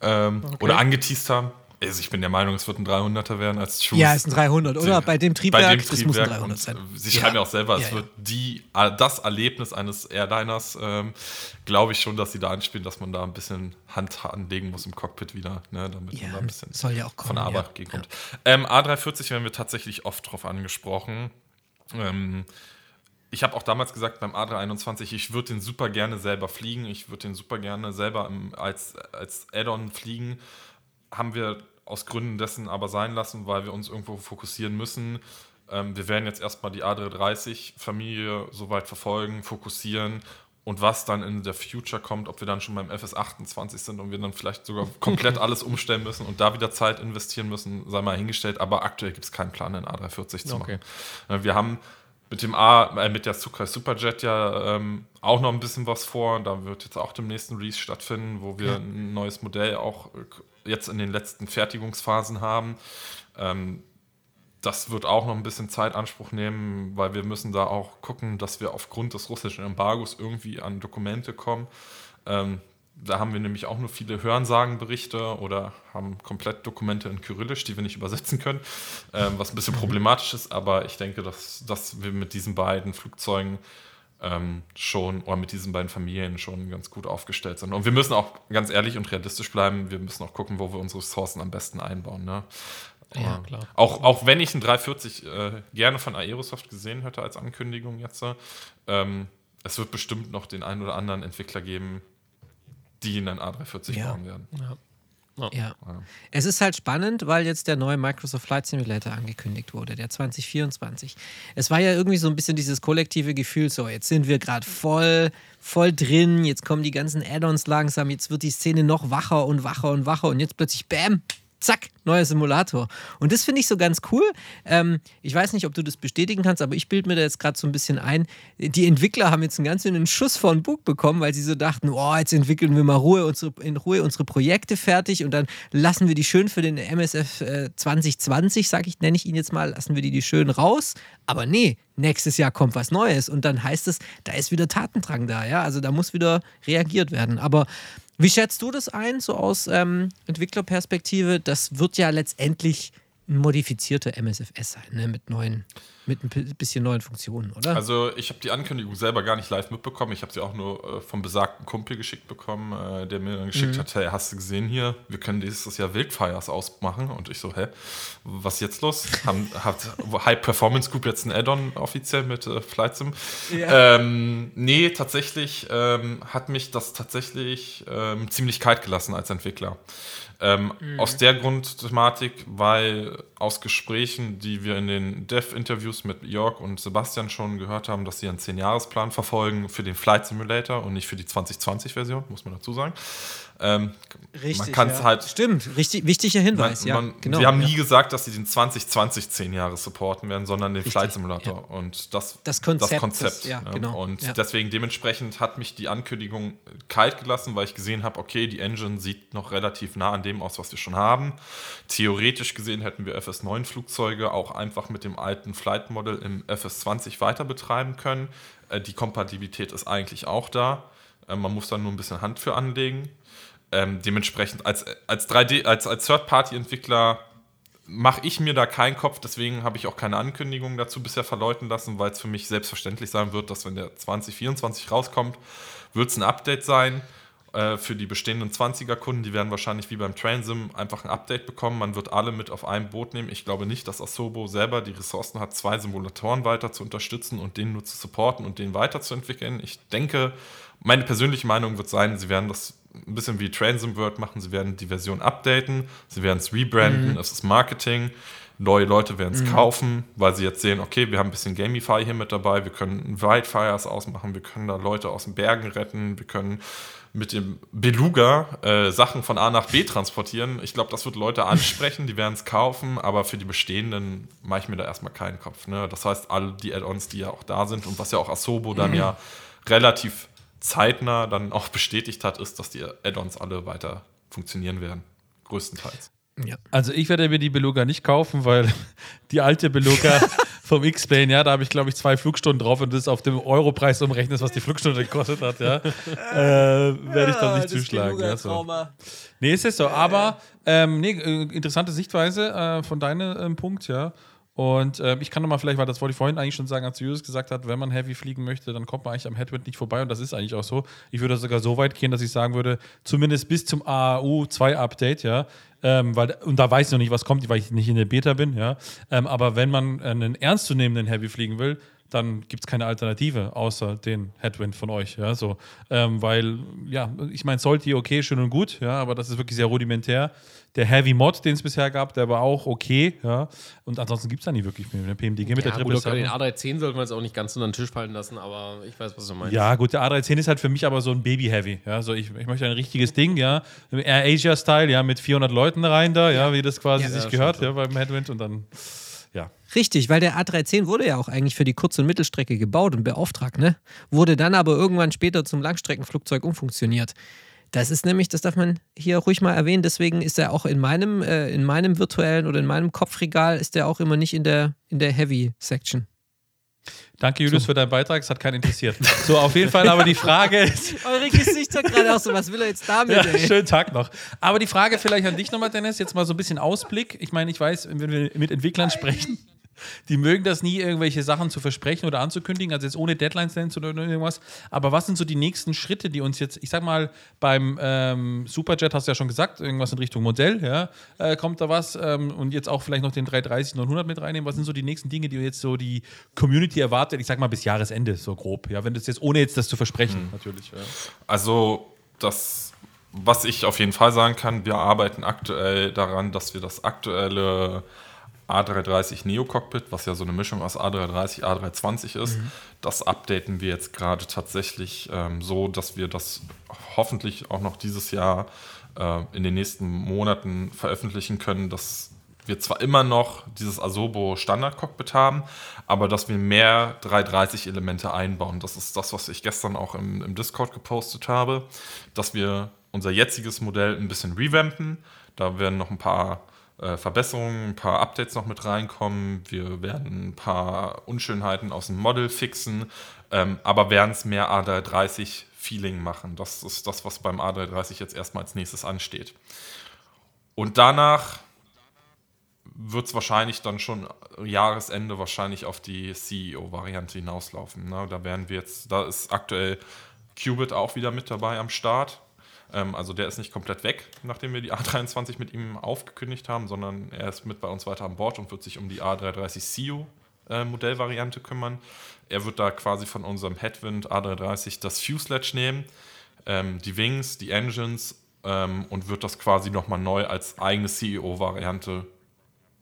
Ähm, Oder angeteased haben. Also ich bin der Meinung, es wird ein 300er werden als Choose. Ja, ist ein 300, oder? Bei dem Triebwerk, das muss ein Triebwerk 300 und, sein. Sie schreiben ja auch selber, es Ja, ja. wird die, äh, das Erlebnis eines Airliners, ähm, glaube ich schon, dass sie da anspielen, dass man da ein bisschen Hand anlegen muss im Cockpit wieder, ne, damit man da ein bisschen soll ja auch von kommen, der Arbeit ja. gegenkommt. Ähm, A340 werden wir tatsächlich oft drauf angesprochen. Ähm, ich habe auch damals gesagt beim A321, ich würde den super gerne selber fliegen. Ich würde den super gerne selber im, als, als Add-on fliegen. Haben wir aus Gründen dessen aber sein lassen, weil wir uns irgendwo fokussieren müssen. Ähm, wir werden jetzt erstmal die A330-Familie soweit verfolgen, fokussieren. Und was dann in der Future kommt, ob wir dann schon beim FS28 sind und wir dann vielleicht sogar komplett alles umstellen müssen und da wieder Zeit investieren müssen, sei mal hingestellt. Aber aktuell gibt es keinen Plan, den A340 zu Okay. machen. Äh, Wir haben mit dem A, äh, mit der Sukai Superjet ja ähm, auch noch ein bisschen was vor. Da wird jetzt auch dem nächsten Release stattfinden, wo wir ein neues Modell auch äh, jetzt in den letzten Fertigungsphasen haben. Ähm, das wird auch noch ein bisschen Zeit Anspruch nehmen, weil wir müssen da auch gucken, dass wir aufgrund des russischen Embargos irgendwie an Dokumente kommen. Ähm, da haben wir nämlich auch nur viele Hörensagenberichte oder haben komplett Dokumente in Kyrillisch, die wir nicht übersetzen können, ähm, was ein bisschen problematisch ist. Aber ich denke, dass, dass wir mit diesen beiden Flugzeugen ähm, schon oder mit diesen beiden Familien schon ganz gut aufgestellt sind. Und wir müssen auch ganz ehrlich und realistisch bleiben. Wir müssen auch gucken, wo wir unsere Ressourcen am besten einbauen. Ne? Ja, klar. Auch, auch wenn ich einen 340 äh, gerne von Aerosoft gesehen hätte als Ankündigung jetzt, ähm, es wird bestimmt noch den einen oder anderen Entwickler geben, die einen A340 Ja. bauen werden. Ja. Es ist halt spannend, weil jetzt der neue Microsoft Flight Simulator angekündigt wurde, der 2024. Es war ja irgendwie so ein bisschen dieses kollektive Gefühl, so jetzt sind wir gerade voll, voll drin, jetzt kommen die ganzen Add-ons langsam, jetzt wird die Szene noch wacher und wacher und wacher und jetzt plötzlich, bam, zack, neuer Simulator. Und das finde ich so ganz cool. Ähm, ich weiß nicht, ob du das bestätigen kannst, aber ich bilde mir da jetzt gerade so ein bisschen ein. Die Entwickler haben jetzt einen ganz schönen Schuss vor den Bug bekommen, weil sie so dachten, oh, jetzt entwickeln wir mal Ruhe unsere, in Ruhe unsere Projekte fertig und dann lassen wir die schön für den MSF äh, 2020, sag ich, nenne ich ihn jetzt mal, lassen wir die, die schön raus. Aber nee, nächstes Jahr kommt was Neues und dann heißt es, da ist wieder Tatendrang da, ja, also da muss wieder reagiert werden. Aber wie schätzt du das ein, so aus ähm, Entwicklerperspektive? Das wird ja letztendlich ein modifizierter MSFS sein, ne? mit neuen, mit ein bi- bisschen neuen Funktionen, oder? Also ich habe die Ankündigung selber gar nicht live mitbekommen. Ich habe sie auch nur äh, vom besagten Kumpel geschickt bekommen, äh, der mir dann geschickt Mhm. hat, hey, hast du gesehen hier, wir können dieses Jahr Wildfires ausmachen. Und ich so, hä, was ist jetzt los? Haben, hat High Performance Group jetzt ein Add-on offiziell mit äh, Flight Sim? Ähm, nee, tatsächlich ähm, hat mich das tatsächlich ähm, ziemlich kalt gelassen als Entwickler. Ähm, Aus der Grundthematik, weil aus Gesprächen, die wir in den Dev-Interviews mit Jörg und Sebastian schon gehört haben, dass sie einen 10-Jahres-Plan verfolgen für den Flight Simulator und nicht für die 2020-Version, muss man dazu sagen. Ähm, man kann es ja. halt Stimmt, richtig, wichtiger Hinweis, man, ja. man, genau, wir haben ja. nie gesagt, dass sie den 2020 10 Jahre supporten werden, sondern den Flight Simulator. Und das, Das Konzept, Das Konzept das- ne? genau, Und deswegen dementsprechend hat mich die Ankündigung kalt gelassen, weil ich gesehen habe, okay, die Engine sieht noch relativ nah an dem aus, was wir schon haben. Theoretisch gesehen hätten wir FS9-Flugzeuge auch einfach mit dem alten Flight-Model im FS20 weiter betreiben können. Äh, Die Kompatibilität ist eigentlich auch da. Äh, Man muss dann nur ein bisschen Hand für anlegen. Ähm, dementsprechend als, als 3D, als, als Third-Party-Entwickler mache ich mir da keinen Kopf, deswegen habe ich auch keine Ankündigung dazu bisher verläuten lassen, weil es für mich selbstverständlich sein wird, dass wenn der 2024 rauskommt, wird es ein Update sein. äh, für die bestehenden 20er-Kunden, die werden wahrscheinlich wie beim Transim einfach ein Update bekommen. Man wird alle mit auf einem Boot nehmen. Ich glaube nicht, dass Asobo selber die Ressourcen hat, zwei Simulatoren weiter zu unterstützen und den nur zu supporten und den weiterzuentwickeln. Ich denke, meine persönliche Meinung wird sein, sie werden das ein bisschen wie Transim World machen. Sie werden die Version updaten, sie werden es rebranden, mhm. es ist Marketing. Neue Leute werden es mhm. kaufen, weil sie jetzt sehen, okay, wir haben ein bisschen Gamify hier mit dabei, wir können Wildfires ausmachen, wir können da Leute aus den Bergen retten, wir können mit dem Beluga äh, Sachen von A nach B transportieren. Ich glaube, das wird Leute ansprechen, die werden es kaufen, aber für die bestehenden mache ich mir da erstmal keinen Kopf. Ne? Das heißt, alle die Add-ons, die ja auch da sind und was ja auch Asobo dann mhm. ja relativ zeitnah dann auch bestätigt hat, ist, dass die Add-ons alle weiter funktionieren werden. Größtenteils. Ja. Also ich werde mir die Beluga nicht kaufen, weil die alte Beluga vom X-Plane, ja, da habe ich glaube ich zwei Flugstunden drauf und das auf dem Europreis umrechnet, was die Flugstunde gekostet hat, ja, äh, werde ich doch nicht zuschlagen. Ja, so. Nee, ist es so. Aber ähm, nee, äh, interessante Sichtweise äh, von deinem ähm, Punkt, ja. Und äh, ich kann nochmal vielleicht, weil das wollte ich vorhin eigentlich schon sagen, als Julius gesagt hat, wenn man Heavy fliegen möchte, dann kommt man eigentlich am Headwind nicht vorbei und das ist eigentlich auch so. Ich würde sogar so weit gehen, dass ich sagen würde, zumindest bis zum AAU 2 Update, ja, ähm, weil, und da weiß ich noch nicht, was kommt, weil ich nicht in der Beta bin, ja. Ähm, aber wenn man einen ernstzunehmenden Heavy fliegen will, dann gibt es keine Alternative außer den Headwind von euch. Ja, so. Ähm, weil, ja, ich meine, sollte okay, schön und gut, ja, aber das ist wirklich sehr rudimentär. Der Heavy Mod, den es bisher gab, der war auch okay, ja. Und ansonsten gibt es da nicht wirklich mehr. Der PMDG mit ja, der Triple gut, Den A310 sollten wir jetzt auch nicht ganz unter den Tisch fallen lassen, aber ich weiß, was du meinst. Ja, gut, der A310 ist halt für mich aber so ein Baby-Heavy. Ja, so ich, ich möchte ein richtiges Ding, ja. Air Asia-Style, ja, mit 400 Leuten rein da, ja, wie das quasi ja, sich gehört, ja, beim Headwind und dann. Ja. Richtig, weil der A310 wurde ja auch eigentlich für die Kurz- und Mittelstrecke gebaut und beauftragt, ne? Wurde dann aber irgendwann später zum Langstreckenflugzeug umfunktioniert. Das ist nämlich, das darf man hier ruhig mal erwähnen, deswegen ist er auch in meinem, äh, in meinem virtuellen oder in meinem Kopfregal ist er auch immer nicht in der, in der Heavy-Section. Danke, Julius, so. für deinen Beitrag. Es hat keinen interessiert. So, auf jeden Fall, aber die Frage ist. Eure Gesichter gerade auch so, was will er jetzt damit? Ja, schönen Tag noch. Aber die Frage vielleicht an dich nochmal, Dennis, jetzt mal so ein bisschen Ausblick. Ich meine, ich weiß, wenn wir mit Entwicklern sprechen, die mögen das nie, irgendwelche Sachen zu versprechen oder anzukündigen, also jetzt ohne Deadlines nennen oder irgendwas. Aber was sind so die nächsten Schritte, die uns jetzt, ich sag mal, beim ähm, Superjet hast du ja schon gesagt, irgendwas in Richtung Modell, ja, äh, kommt da was ähm, und jetzt auch vielleicht noch den 330 900 mit reinnehmen. Was sind so die nächsten Dinge, die jetzt so die Community erwartet, ich sag mal bis Jahresende, so grob, ja, wenn das jetzt, ohne jetzt das zu versprechen, mhm. natürlich. Ja. Also, das was ich auf jeden Fall sagen kann, wir arbeiten aktuell daran, dass wir das aktuelle A330 Neo Cockpit, was ja so eine Mischung aus A330, A320 ist. Mhm. Das updaten wir jetzt gerade tatsächlich ähm, so, dass wir das hoffentlich auch noch dieses Jahr äh, in den nächsten Monaten veröffentlichen können, dass wir zwar immer noch dieses Asobo Standard Cockpit haben, aber dass wir mehr 330 Elemente einbauen. Das ist das, was ich gestern auch im, im Discord gepostet habe, dass wir unser jetziges Modell ein bisschen revampen. Da werden noch ein paar äh, Verbesserungen, ein paar Updates noch mit reinkommen. Wir werden ein paar Unschönheiten aus dem Model fixen, ähm, aber werden es mehr A330-Feeling machen. Das ist das, was beim A330 jetzt erstmal als nächstes ansteht. Und danach wird es wahrscheinlich dann schon Jahresende wahrscheinlich auf die CEO-Variante hinauslaufen. Ne? Da werden wir jetzt, da ist aktuell Qubit auch wieder mit dabei am Start. Ähm, also der ist nicht komplett weg, nachdem wir die A23 mit ihm aufgekündigt haben, sondern er ist mit bei uns weiter an Bord und wird sich um die A330 CEO äh, Modellvariante kümmern. Er wird da quasi von unserem Headwind A330 das Fuselage nehmen, ähm, die Wings, die Engines ähm, und wird das quasi nochmal neu als eigene CEO-Variante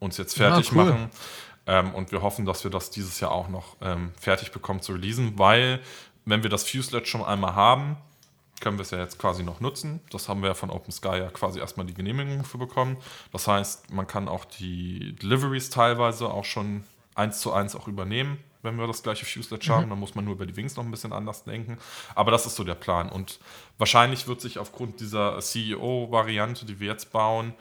uns jetzt fertig ah, cool. machen. Ähm, und wir hoffen, dass wir das dieses Jahr auch noch ähm, fertig bekommen zu releasen, weil wenn wir das Fuselage schon einmal haben, können wir es ja jetzt quasi noch nutzen. Das haben wir ja von OpenSky ja quasi erstmal die Genehmigung für bekommen. Das heißt, man kann auch die Deliveries teilweise auch schon eins zu eins auch übernehmen, wenn wir das gleiche Fuselage mhm. haben. Dann muss man nur über die Wings noch ein bisschen anders denken. Aber das ist so der Plan. Und wahrscheinlich wird sich aufgrund dieser CEO-Variante, die wir jetzt bauen,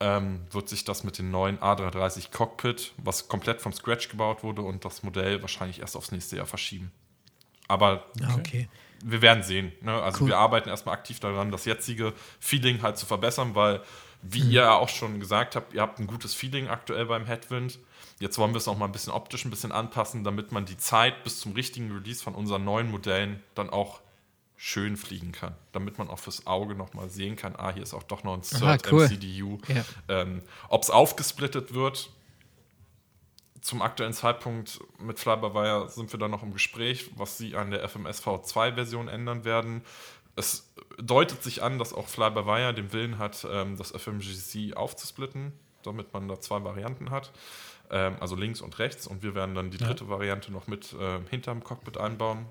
ähm, wird sich das mit dem neuen A330 Cockpit, was komplett vom Scratch gebaut wurde, und das Modell wahrscheinlich erst aufs nächste Jahr verschieben. Aber okay. okay wir werden sehen. Ne? Also cool. wir arbeiten erstmal aktiv daran, das jetzige Feeling halt zu verbessern, weil, wie mhm. ihr ja auch schon gesagt habt, ihr habt ein gutes Feeling aktuell beim Headwind. Jetzt wollen wir es noch mal ein bisschen optisch ein bisschen anpassen, damit man die Zeit bis zum richtigen Release von unseren neuen Modellen dann auch schön fliegen kann, damit man auch fürs Auge nochmal sehen kann, ah, hier ist auch doch noch ein Aha, Third cool. MCDU. Ja. Ähm, Ob es aufgesplittet wird, zum aktuellen Zeitpunkt mit Fly-by-Wire sind wir da noch im Gespräch, was sie an der FMS V2-Version ändern werden. Es deutet sich an, dass auch Fly-by-Wire den Willen hat, ähm, das FMGC aufzusplitten, damit man da zwei Varianten hat. Ähm, also links und rechts. Und wir werden dann die dritte Variante noch mit ähm, hinterm Cockpit einbauen.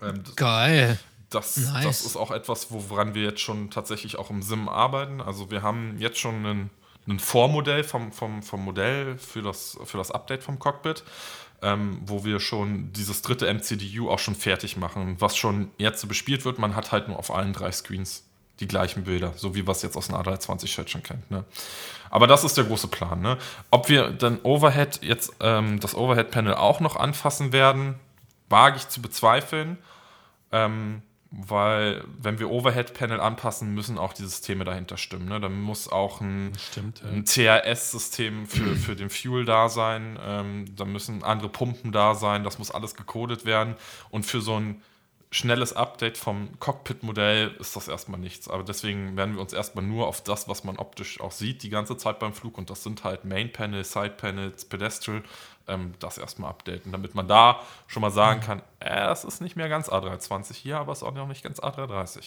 Ähm, das- Geil. das, Nice. das ist auch etwas, woran wir jetzt schon tatsächlich auch im SIM arbeiten. Also wir haben jetzt schon ein, ein Vormodell vom, vom, vom Modell für das, für das Update vom Cockpit, ähm, wo wir schon dieses dritte MCDU auch schon fertig machen. Was schon jetzt bespielt wird, man hat halt nur auf allen drei Screens die gleichen Bilder, so wie wir es jetzt aus dem A320-Chat schon kennt. Ne? Aber das ist der große Plan. Ne? Ob wir dann Overhead jetzt ähm, das Overhead-Panel auch noch anfassen werden, wage ich zu bezweifeln. Ähm, weil, wenn wir Overhead-Panel anpassen, müssen auch die Systeme dahinter stimmen. Ne? Dann muss auch ein, Stimmt, ja. ein CRS-System für, für den Fuel da sein. Ähm, da müssen andere Pumpen da sein. Das muss alles gecodet werden. Und für so ein schnelles Update vom Cockpit-Modell ist das erstmal nichts. Aber deswegen werden wir uns erstmal nur auf das, was man optisch auch sieht, die ganze Zeit beim Flug. Und das sind halt Main-Panel, Side-Panels, Pedestral, ähm, das erstmal updaten, damit man da schon mal sagen kann, äh, das ist nicht mehr ganz A320 hier, aber es ist auch noch nicht ganz A330.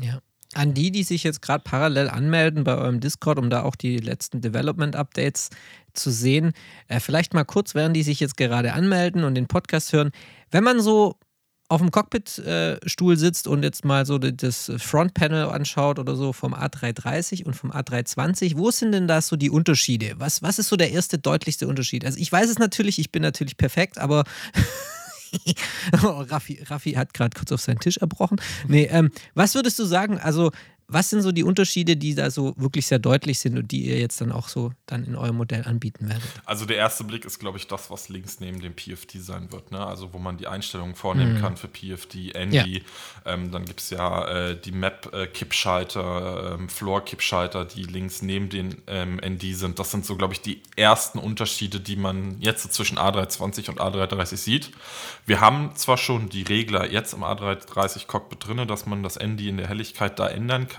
Ja. An die, die sich jetzt gerade parallel anmelden bei eurem Discord, um da auch die letzten Development-Updates zu sehen, äh, vielleicht mal kurz, während die sich jetzt gerade anmelden und den Podcast hören, wenn man so auf dem Cockpit-Stuhl sitzt und jetzt mal so das Frontpanel anschaut oder so vom A330 und vom A320, wo sind denn da so die Unterschiede? Was, was ist so der erste deutlichste Unterschied? Also ich weiß es natürlich, ich bin natürlich perfekt, aber oh, Raffi, Raffi hat gerade kurz auf seinen Tisch erbrochen. Nee, ähm, was würdest du sagen? Also, was sind so die Unterschiede, die da so wirklich sehr deutlich sind und die ihr jetzt dann auch so dann in eurem Modell anbieten werdet? Also der erste Blick ist, glaube ich, das, was links neben dem PFD sein wird. Ne? Also wo man die Einstellungen vornehmen kann für PFD, ND. Ähm, dann gibt es ja äh, die Map-Kippschalter, ähm, Floor-Kippschalter, die links neben den ähm, ND sind. Das sind so, glaube ich, die ersten Unterschiede, die man jetzt so zwischen A320 und A330 sieht. Wir haben zwar schon die Regler jetzt im A330 Cockpit drin, dass man das ND in der Helligkeit da ändern kann,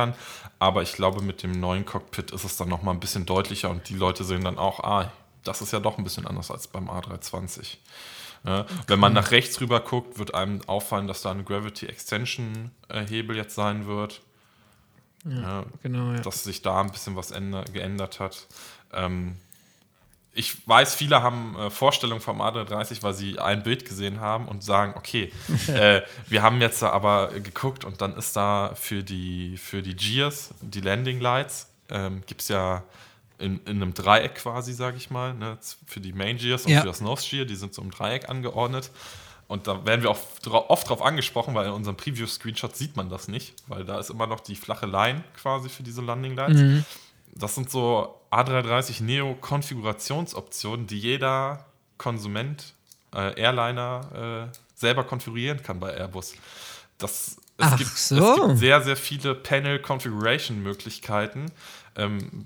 aber ich glaube, mit dem neuen Cockpit ist es dann nochmal ein bisschen deutlicher und die Leute sehen dann auch, ah, das ist ja doch ein bisschen anders als beim A320. Ja, Wenn man nach rechts rüber guckt, wird einem auffallen, dass da ein Gravity Extension Hebel jetzt sein wird. Ja, Genau, ja. dass sich da ein bisschen was änder geändert hat. Ähm, ich weiß, viele haben äh, Vorstellungen vom A330, weil sie ein Bild gesehen haben und sagen, okay, äh, wir haben jetzt aber geguckt und dann ist da für die, für die Gears, die Landing Lights, ähm, gibt es ja in, in einem Dreieck quasi, sage ich mal, ne, für die Main Gears und Ja. für das Nose Gear, die sind so im Dreieck angeordnet. Und da werden wir auch oft drauf angesprochen, weil in unserem Preview-Screenshot sieht man das nicht, weil da ist immer noch die flache Line quasi für diese Landing Lights. Das sind so A330 Neo Konfigurationsoptionen, die jeder Konsument, äh, Airliner äh, selber konfigurieren kann bei Airbus. Das, es, gibt, so. es gibt sehr, sehr viele Panel Configuration Möglichkeiten, ähm,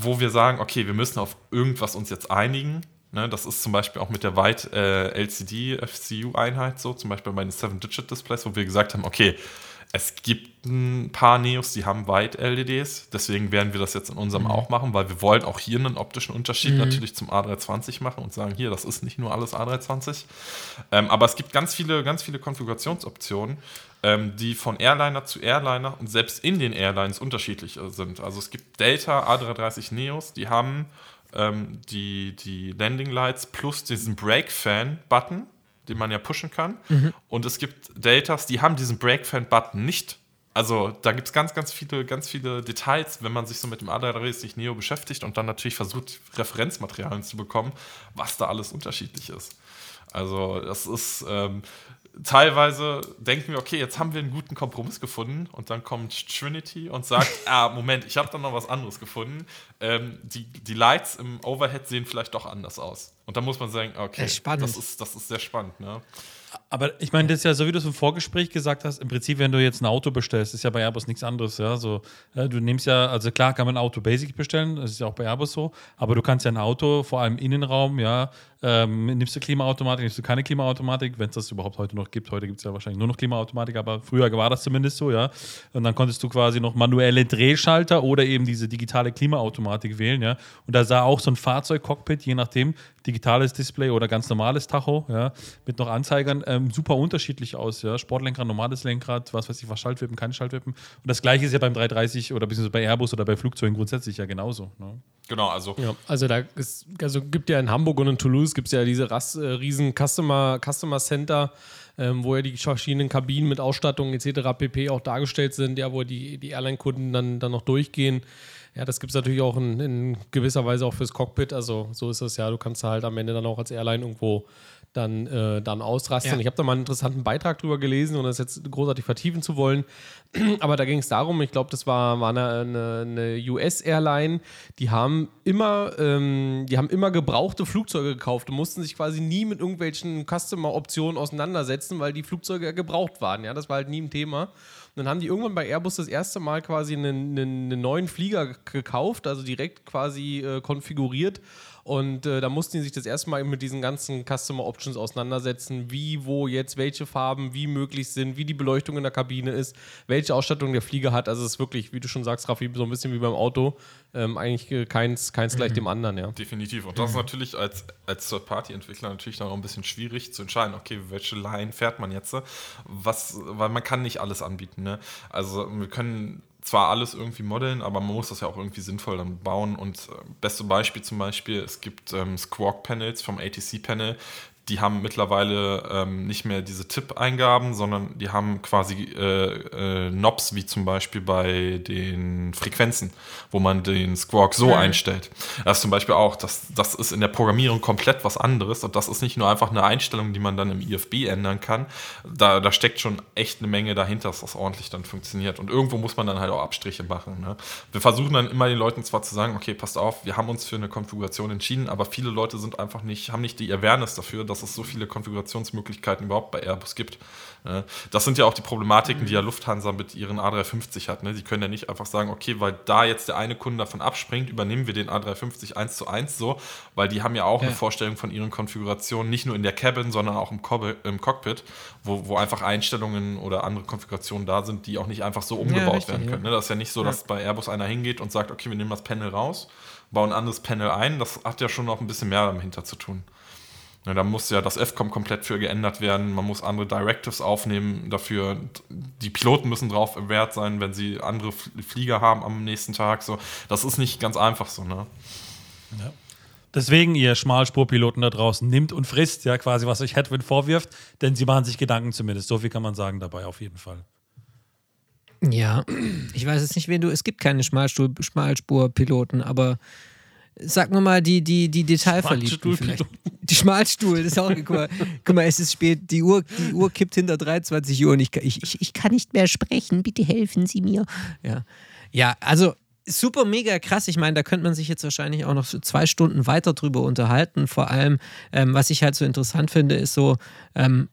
wo wir sagen, okay, wir müssen auf irgendwas uns jetzt einigen. Ne, das ist zum Beispiel auch mit der White äh, LCD FCU-Einheit so, zum Beispiel bei den 7-Digit-Displays, wo wir gesagt haben, okay, es gibt ein paar Neos, die haben White-LEDs, deswegen werden wir das jetzt in unserem auch machen, weil wir wollen auch hier einen optischen Unterschied natürlich zum A320 machen und sagen, hier, das ist nicht nur alles A320. Ähm, aber es gibt ganz viele, ganz viele Konfigurationsoptionen, ähm, die von Airliner zu Airliner und selbst in den Airlines unterschiedlich sind. Also es gibt Delta A330 Neos, die haben ähm, die, die Landing Lights plus diesen Brake-Fan-Button, den man ja pushen kann. Und es gibt Deltas, die haben diesen Brake-Fan-Button nicht. Also da gibt es ganz, ganz viele, ganz viele Details, wenn man sich so mit dem A330 Neo beschäftigt und dann natürlich versucht, Referenzmaterialien zu bekommen, was da alles unterschiedlich ist. Also das ist ähm, teilweise denken wir, okay, jetzt haben wir einen guten Kompromiss gefunden und dann kommt Trinity und sagt, ah, Moment, ich habe da noch was anderes gefunden. Ähm, die, die Lights im Overhead sehen vielleicht doch anders aus. Und da muss man sagen, okay, das ist, das ist sehr spannend. Ne? Aber ich meine, das ist ja so, wie du es im Vorgespräch gesagt hast, im Prinzip, wenn du jetzt ein Auto bestellst, ist ja bei Airbus nichts anderes. Ja? So, ja, du nimmst ja, also klar kann man ein Auto Basic bestellen, das ist ja auch bei Airbus so, aber du kannst ja ein Auto, vor allem Innenraum, ja, ähm, nimmst du Klimaautomatik, nimmst du keine Klimaautomatik, wenn es das überhaupt heute noch gibt. Heute gibt es ja wahrscheinlich nur noch Klimaautomatik, aber früher war das zumindest so, ja. Und dann konntest du quasi noch manuelle Drehschalter oder eben diese digitale Klimaautomatik wählen, ja. Und da sah auch so ein Fahrzeugcockpit, je nachdem, digitales Display oder ganz normales Tacho, ja, mit noch Anzeigern, ähm, super unterschiedlich aus, ja. Sportlenkrad, normales Lenkrad, was weiß ich, was Schaltwippen, keine Schaltwippen. Und das gleiche ist ja beim 330 oder beziehungsweise bei Airbus oder bei Flugzeugen grundsätzlich ja genauso. Ne? Genau, also Ja, also da ist, also gibt ja in Hamburg und in Toulouse gibt es ja diese Ras, äh, riesen Customer, Customer Center, ähm, wo ja die verschiedenen Kabinen mit Ausstattung etc. pp. auch dargestellt sind, ja, wo die, die Airline-Kunden dann, dann noch durchgehen. Ja, das gibt es natürlich auch in, in gewisser Weise auch fürs Cockpit. Also so ist es ja, du kannst halt am Ende dann auch als Airline irgendwo dann, äh, dann ausrasten. Ja. Ich habe da mal einen interessanten Beitrag drüber gelesen, ohne das jetzt großartig vertiefen zu wollen. Aber da ging es darum, ich glaube, das war, war eine, eine, eine US-Airline, die haben immer, ähm, die haben immer gebrauchte Flugzeuge gekauft und mussten sich quasi nie mit irgendwelchen Customer-Optionen auseinandersetzen, weil die Flugzeuge ja gebraucht waren. Ja, das war halt nie ein Thema. Und dann haben die irgendwann bei Airbus das erste Mal quasi einen, einen, einen neuen Flieger gekauft, also direkt quasi äh, konfiguriert. Und äh, da mussten die sich das erste Mal mit diesen ganzen Customer Options auseinandersetzen, wie, wo jetzt, welche Farben, wie möglich sind, wie die Beleuchtung in der Kabine ist, welche Ausstattung der Flieger hat. Also es ist wirklich, wie du schon sagst, Raffi, so ein bisschen wie beim Auto. Ähm, eigentlich äh, keins, keins gleich dem anderen, ja. Definitiv. Und das ist natürlich als, als Third-Party-Entwickler natürlich dann auch ein bisschen schwierig zu entscheiden, okay, welche Line fährt man jetzt? Was, weil man kann nicht alles anbieten. Ne? Also wir können zwar alles irgendwie modeln, aber man muss das ja auch irgendwie sinnvoll dann bauen. Und äh, beste Beispiel zum Beispiel, es gibt ähm, Squawk-Panels vom ATC-Panel, die haben mittlerweile ähm, nicht mehr diese Tipp-Eingaben, sondern die haben quasi äh, äh, Knobs, wie zum Beispiel bei den Frequenzen, wo man den Squawk so einstellt. Das ist zum Beispiel auch, das, das ist in der Programmierung komplett was anderes und das ist nicht nur einfach eine Einstellung, die man dann im IFB ändern kann. Da, da steckt schon echt eine Menge dahinter, dass das ordentlich dann funktioniert. Und irgendwo muss man dann halt auch Abstriche machen. Ne? Wir versuchen dann immer den Leuten zwar zu sagen, okay, passt auf, wir haben uns für eine Konfiguration entschieden, aber viele Leute sind einfach nicht, haben nicht die Awareness dafür, dass es so viele Konfigurationsmöglichkeiten überhaupt bei Airbus gibt. Ne? Das sind ja auch die Problematiken, die ja Lufthansa mit ihren A350 hat. Ne? Die können ja nicht einfach sagen, okay, weil da jetzt der eine Kunde davon abspringt, übernehmen wir den A350 eins zu eins so, weil die haben ja auch eine Vorstellung von ihren Konfigurationen, nicht nur in der Cabin, sondern auch im, Cockpit, wo, wo einfach Einstellungen oder andere Konfigurationen da sind, die auch nicht einfach so umgebaut richtig, werden können. Ne? Das ist ja nicht so, dass bei Airbus einer hingeht und sagt, okay, wir nehmen das Panel raus, bauen ein anderes Panel ein. Das hat ja schon noch ein bisschen mehr dahinter zu tun. Ja, da muss ja das FCOM komplett für geändert werden. Man muss andere Directives aufnehmen dafür. Die Piloten müssen drauf wert sein, wenn sie andere Flieger haben am nächsten Tag. So, das ist nicht ganz einfach so. Ne? Deswegen, ihr Schmalspurpiloten da draußen, nimmt und frisst ja quasi, was euch Headwind vorwirft, denn sie machen sich Gedanken zumindest. So viel kann man sagen dabei auf jeden Fall. Ja, ich weiß jetzt nicht, wen du. Es gibt keine Schmalspurpiloten, aber sag mir mal die, die, die Detailverliebten vielleicht. Die Schmalstuhl, das ist auch. Guck mal, guck mal, es ist spät. Die Uhr, die Uhr kippt hinter 23 Uhr und ich, ich, ich kann nicht mehr sprechen. Bitte helfen Sie mir. Ja, ja also. Super, mega krass. Ich meine, da könnte man sich jetzt wahrscheinlich auch noch so zwei Stunden weiter drüber unterhalten. Vor allem, ähm, was ich halt so interessant finde, ist so, ähm,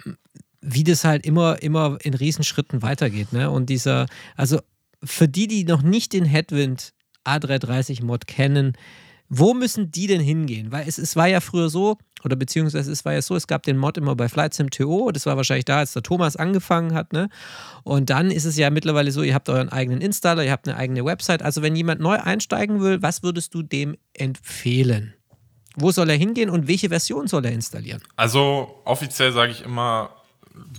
wie das halt immer, immer in Riesenschritten weitergeht. Ne? Und dieser, also für die, die noch nicht den Headwind A330-Mod kennen, wo müssen die denn hingehen? Weil es, es war ja früher so, oder beziehungsweise es war ja so, es gab den Mod immer bei Flight Sim TO, das war wahrscheinlich da, als der Thomas angefangen hat, ne? Und dann ist es ja mittlerweile so, ihr habt euren eigenen Installer, ihr habt eine eigene Website. Also wenn jemand neu einsteigen will, was würdest du dem empfehlen? Wo soll er hingehen und welche Version soll er installieren? Also offiziell sage ich immer,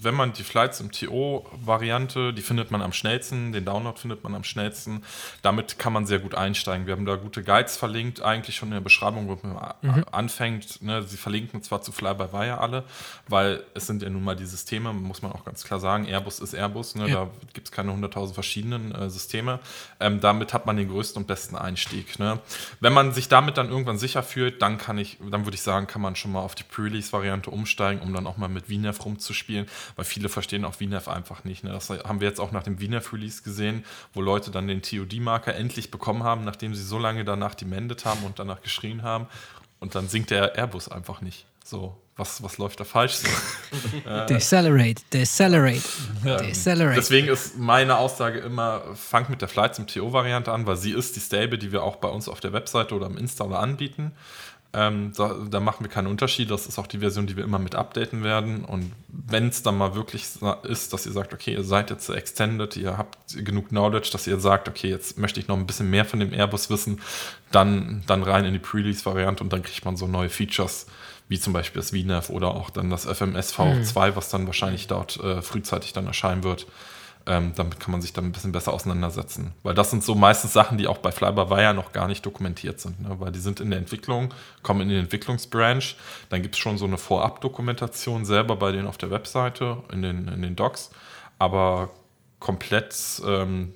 wenn man die Flights im TO-Variante, die findet man am schnellsten, den Download findet man am schnellsten. Damit kann man sehr gut einsteigen. Wir haben da gute Guides verlinkt, eigentlich schon in der Beschreibung, wo man a- anfängt. Ne, sie verlinken zwar zu Fly-by-Wire alle, weil es sind ja nun mal die Systeme, muss man auch ganz klar sagen. Airbus ist Airbus, ne, Ja. da gibt es keine 100.000 verschiedenen äh, Systeme. Ähm, damit hat man den größten und besten Einstieg. Ne? Wenn man sich damit dann irgendwann sicher fühlt, dann kann ich, dann würde ich sagen, kann man schon mal auf die Pre-Release-Variante umsteigen, um dann auch mal mit VNAV rumzuspielen, weil viele verstehen auch VNAV einfach nicht. Ne? Das haben wir jetzt auch nach dem VNAV-Release gesehen, wo Leute dann den TOD-Marker endlich bekommen haben, nachdem sie so lange danach demendet haben und danach geschrien haben. Und dann sinkt der Airbus einfach nicht. So, was, was läuft da falsch? So. Decelerate, decelerate, decelerate. Deswegen ist meine Aussage immer, fangt mit der Flight zum TO-Variante an, weil sie ist die Stable, die wir auch bei uns auf der Webseite oder im Installer anbieten. Ähm, da, da, machen wir keinen Unterschied. Das ist auch die Version, die wir immer mit updaten werden. Und wenn es dann mal wirklich ist, dass ihr sagt, okay, ihr seid jetzt extended, ihr habt genug Knowledge, dass ihr sagt, okay, jetzt möchte ich noch ein bisschen mehr von dem Airbus wissen, dann, dann rein in die Pre-Release-Variante und dann kriegt man so neue Features, wie zum Beispiel das VNAV oder auch dann das FMS V2, mhm. was dann wahrscheinlich dort äh, frühzeitig dann erscheinen wird. Ähm, damit kann man sich dann ein bisschen besser auseinandersetzen. Weil das sind so meistens Sachen, die auch bei Flyby noch gar nicht dokumentiert sind. Ne? Weil die sind in der Entwicklung, kommen in den Entwicklungsbranch. Dann gibt es schon so eine Vorab-Dokumentation selber bei denen auf der Webseite, in den, in den Docs. Aber komplett ähm,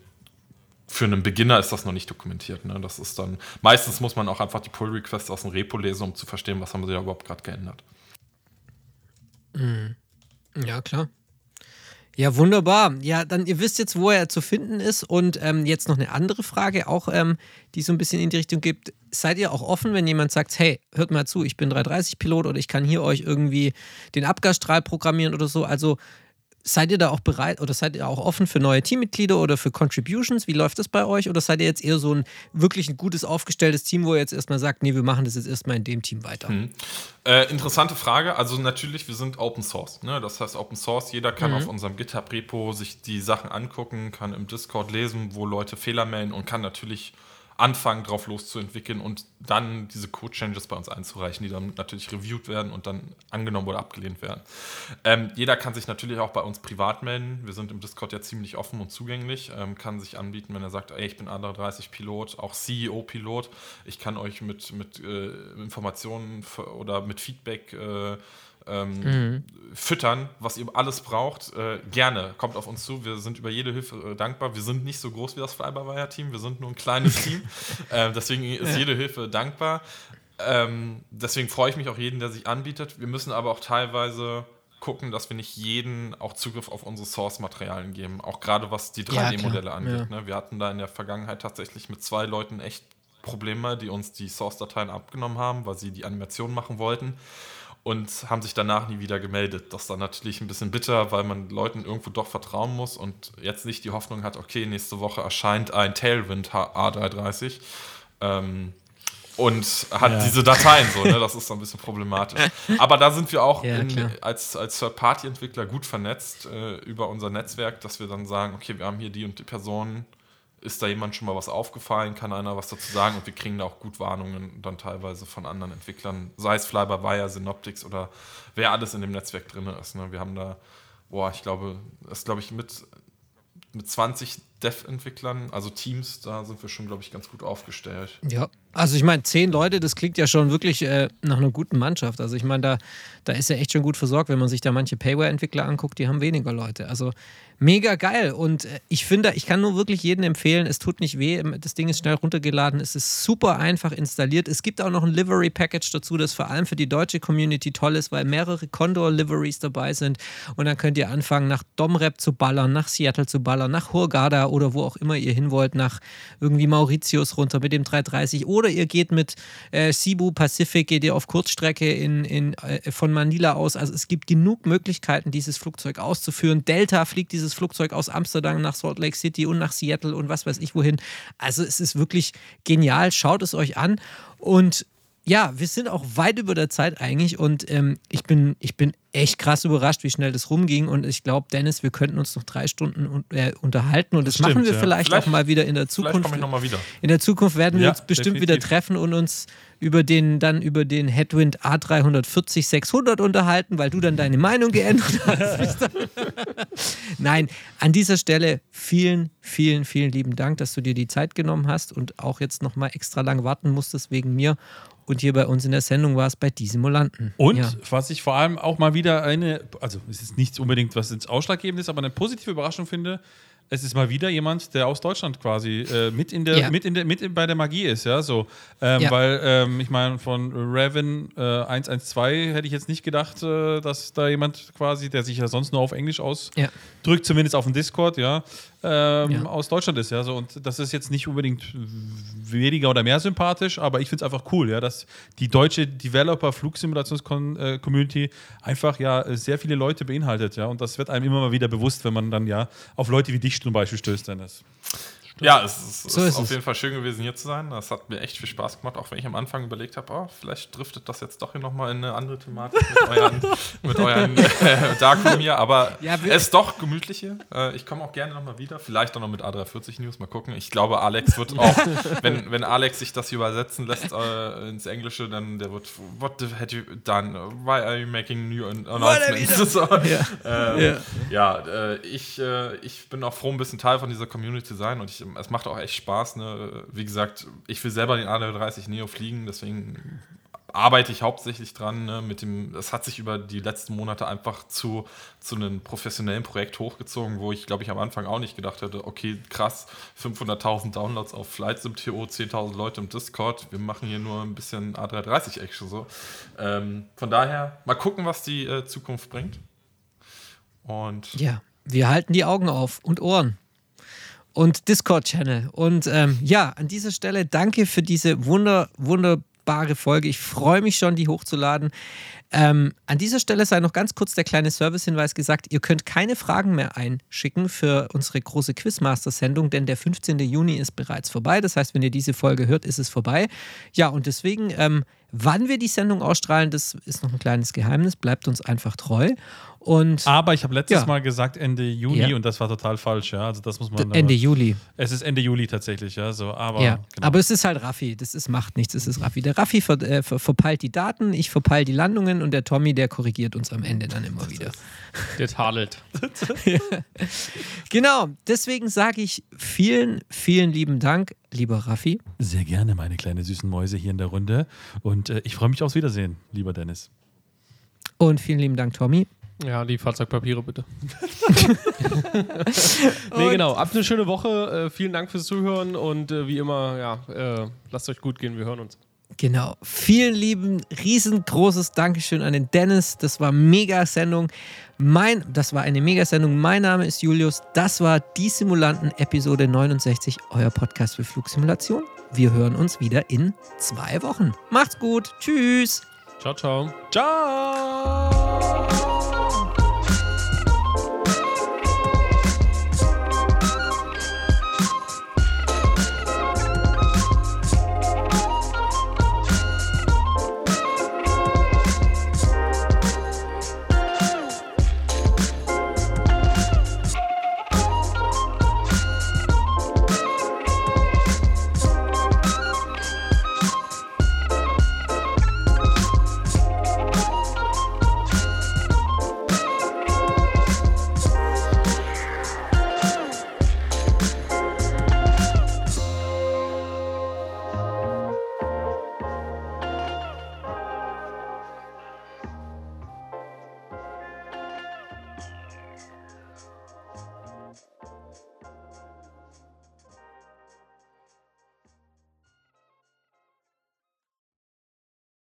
für einen Beginner ist das noch nicht dokumentiert. Ne? Das ist dann, meistens muss man auch einfach die Pull-Requests aus dem Repo lesen, um zu verstehen, was haben sie da überhaupt gerade geändert. Mhm. Ja, klar. Ja, wunderbar. Ja, dann ihr wisst jetzt, wo er zu finden ist. Und ähm, jetzt noch eine andere Frage, auch ähm, die so ein bisschen in die Richtung gibt. Seid ihr auch offen, wenn jemand sagt, hey, hört mal zu, ich bin 330-Pilot oder ich kann hier euch irgendwie den Abgasstrahl programmieren oder so. Also Seid ihr da auch bereit oder seid ihr auch offen für neue Teammitglieder oder für Contributions? Wie läuft das bei euch? Oder seid ihr jetzt eher so ein wirklich ein gutes aufgestelltes Team, wo ihr jetzt erstmal sagt, nee, wir machen das jetzt erstmal in dem Team weiter? Hm. Äh, interessante Frage. Also natürlich, wir sind Open Source. Ne? Das heißt Open Source, jeder kann mhm. auf unserem GitHub-Repo sich die Sachen angucken, kann im Discord lesen, wo Leute Fehler melden und kann natürlich anfangen, drauf loszuentwickeln und dann diese Code-Changes bei uns einzureichen, die dann natürlich reviewed werden und dann angenommen oder abgelehnt werden. Ähm, jeder kann sich natürlich auch bei uns privat melden. Wir sind im Discord ja ziemlich offen und zugänglich. Ähm, kann sich anbieten, wenn er sagt, ey, ich bin A330-Pilot, auch CEO-Pilot. Ich kann euch mit, mit äh, Informationen oder mit Feedback äh, ähm, mhm. füttern, was ihr alles braucht, äh, gerne kommt auf uns zu. Wir sind über jede Hilfe äh, dankbar. Wir sind nicht so groß wie das Flyby-Team, wir sind nur ein kleines Team. Äh, deswegen ist ja. jede Hilfe dankbar. Ähm, deswegen freue ich mich auch jeden, der sich anbietet. Wir müssen aber auch teilweise gucken, dass wir nicht jeden auch Zugriff auf unsere Source-Materialien geben, auch gerade was die 3D-Modelle ja, angeht. Ja. Ne? Wir hatten da in der Vergangenheit tatsächlich mit zwei Leuten echt Probleme, die uns die Source-Dateien abgenommen haben, weil sie die Animation machen wollten und haben sich danach nie wieder gemeldet. Das ist dann natürlich ein bisschen bitter, weil man Leuten irgendwo doch vertrauen muss und jetzt nicht die Hoffnung hat, okay, nächste Woche erscheint ein Tailwind A330 ähm, und hat ja. diese Dateien so, ne? das ist dann ein bisschen problematisch. Aber da sind wir auch ja, in, als, als Third-Party-Entwickler gut vernetzt äh, über unser Netzwerk, dass wir dann sagen, okay, wir haben hier die und die Personen, ist da jemand schon mal was aufgefallen, kann einer was dazu sagen und wir kriegen da auch gut Warnungen dann teilweise von anderen Entwicklern, sei es Flyby Wire, Synoptics oder wer alles in dem Netzwerk drin ist. Ne? Wir haben da, boah, ich glaube, ist glaube ich mit, mit 20 Dev-Entwicklern, also Teams, da sind wir schon, glaube ich, ganz gut aufgestellt. Ja, also ich meine, zehn Leute, das klingt ja schon wirklich äh, nach einer guten Mannschaft. Also ich meine, da, da ist ja echt schon gut versorgt, wenn man sich da manche Payware-Entwickler anguckt, die haben weniger Leute. Also mega geil. Und äh, ich finde, ich kann nur wirklich jedem empfehlen, es tut nicht weh, das Ding ist schnell runtergeladen, es ist super einfach installiert. Es gibt auch noch ein Livery-Package dazu, das vor allem für die deutsche Community toll ist, weil mehrere Condor-Liveries dabei sind. Und dann könnt ihr anfangen, nach Domrep zu ballern, nach Seattle zu ballern, nach Hurghada oder wo auch immer ihr hin wollt, nach irgendwie Mauritius runter mit dem 330 oder oder ihr geht mit äh, Cebu Pacific, geht ihr auf Kurzstrecke in, in, äh, von Manila aus. Also es gibt genug Möglichkeiten, dieses Flugzeug auszuführen. Delta fliegt dieses Flugzeug aus Amsterdam nach Salt Lake City und nach Seattle und was weiß ich wohin. Also es ist wirklich genial. Schaut es euch an. Und ja, wir sind auch weit über der Zeit eigentlich und ähm, ich, bin, ich bin echt krass überrascht, wie schnell das rumging und ich glaube, Dennis, wir könnten uns noch drei Stunden un äh, unterhalten und das, das stimmt, machen wir ja. vielleicht, vielleicht, auch mal wieder in der Zukunft. Vielleicht komme ich noch mal wieder. In der Zukunft werden wir ja, uns bestimmt definitiv. wieder treffen und uns über den, dann über den Headwind A340 600 unterhalten, weil du dann deine Meinung geändert hast. Nein, an dieser Stelle vielen, vielen, vielen lieben Dank, dass du dir die Zeit genommen hast und auch jetzt noch mal extra lang warten musstest wegen mir und hier bei uns in der Sendung war es bei die Simulanten. Und ja. was ich vor allem auch mal wieder eine, also es ist nichts unbedingt, was ins Ausschlaggebend ist, aber eine positive Überraschung finde, es ist mal wieder jemand, der aus Deutschland quasi äh, mit in der, Ja. mit in der, mit in, bei der Magie ist, ja, so. Ähm, Ja. Weil, ähm, ich meine, von Raven äh, 112 hätte ich jetzt nicht gedacht, äh, dass da jemand quasi, der sich ja sonst nur auf Englisch ausdrückt, Ja. zumindest auf dem Discord, ja, ähm, Ja. aus Deutschland ist, ja, so. Und das ist jetzt nicht unbedingt weniger oder mehr sympathisch, aber ich finde es einfach cool, ja, dass die deutsche Developer-Flugsimulations-Community einfach ja sehr viele Leute beinhaltet, ja. Und das wird einem immer mal wieder bewusst, wenn man dann ja auf Leute wie dich zum Beispiel stößt, Dennis. Ja, es ist, So ist auf es. jeden Fall schön gewesen, hier zu sein. Das hat mir echt viel Spaß gemacht, auch wenn ich am Anfang überlegt habe, oh, vielleicht driftet das jetzt doch hier nochmal in eine andere Thematik mit euren, mit euren äh, Darkroom hier. Aber Ja, es ist doch gemütlich hier. Äh, ich komme auch gerne nochmal wieder. Vielleicht auch noch mit A340 News. Mal gucken. Ich glaube, Alex wird auch, wenn, wenn Alex sich das hier übersetzen lässt äh, ins Englische, dann der wird, what the, had you done? Why are you making new announcements? So. Ähm, Ja. ja, äh, ich, äh, ich bin auch froh, ein bisschen Teil von dieser Community zu sein und ich, es macht auch echt Spaß. Ne? Wie gesagt, ich will selber den A330 Neo fliegen, deswegen arbeite ich hauptsächlich dran. Ne? Mit dem, es hat sich über die letzten Monate einfach zu, zu einem professionellen Projekt hochgezogen, wo ich, glaube ich, am Anfang auch nicht gedacht hätte, okay, krass, 500.000 Downloads auf Flight Sim TO, 10.000 Leute im Discord, wir machen hier nur ein bisschen A330-Action so. Ähm, von daher, mal gucken, was die äh, Zukunft bringt. Und Ja, wir halten die Augen auf und Ohren. Und Discord-Channel. Und ähm, ja, an dieser Stelle danke für diese wunder, wunderbare Folge. Ich freue mich schon, die hochzuladen. Ähm, an dieser Stelle sei noch ganz kurz der kleine Servicehinweis gesagt, ihr könnt keine Fragen mehr einschicken für unsere große Quizmaster-Sendung, denn der 15. Juni ist bereits vorbei. Das heißt, wenn ihr diese Folge hört, ist es vorbei. Ja, und deswegen, ähm, wann wir die Sendung ausstrahlen, das ist noch ein kleines Geheimnis. Bleibt uns einfach treu. Und Aber ich habe letztes Ja. Mal gesagt Ende Juni Ja. und das war total falsch, ja. Also das muss man. Ende Juli. Es ist Ende Juli tatsächlich, ja. So, aber Ja, genau. aber es ist halt Raffi. Das ist, macht nichts. Es ist Raffi. Der Raffi ver, äh, ver, verpeilt die Daten, ich verpeil die Landungen und der Tommy, der korrigiert uns am Ende dann immer wieder. Der tadelt. Genau, deswegen sage ich vielen, vielen lieben Dank, lieber Raffi. Sehr gerne, meine kleine süßen Mäuse hier in der Runde. Und äh, ich freue mich aufs Wiedersehen, lieber Dennis. Und vielen lieben Dank, Tommy. Ja, die Fahrzeugpapiere bitte. nee, genau. Habt eine schöne Woche. Äh, vielen Dank fürs Zuhören und äh, wie immer, ja, äh, lasst euch gut gehen. Wir hören uns. Genau. Vielen lieben, riesengroßes Dankeschön an den Dennis. Das war mega Sendung. Mein, das war eine mega Sendung. Mein Name ist Julius. Das war die Simulanten Episode 69, euer Podcast für Flugsimulation. Wir hören uns wieder in zwei Wochen. Macht's gut. Tschüss. Ciao, ciao. Ciao!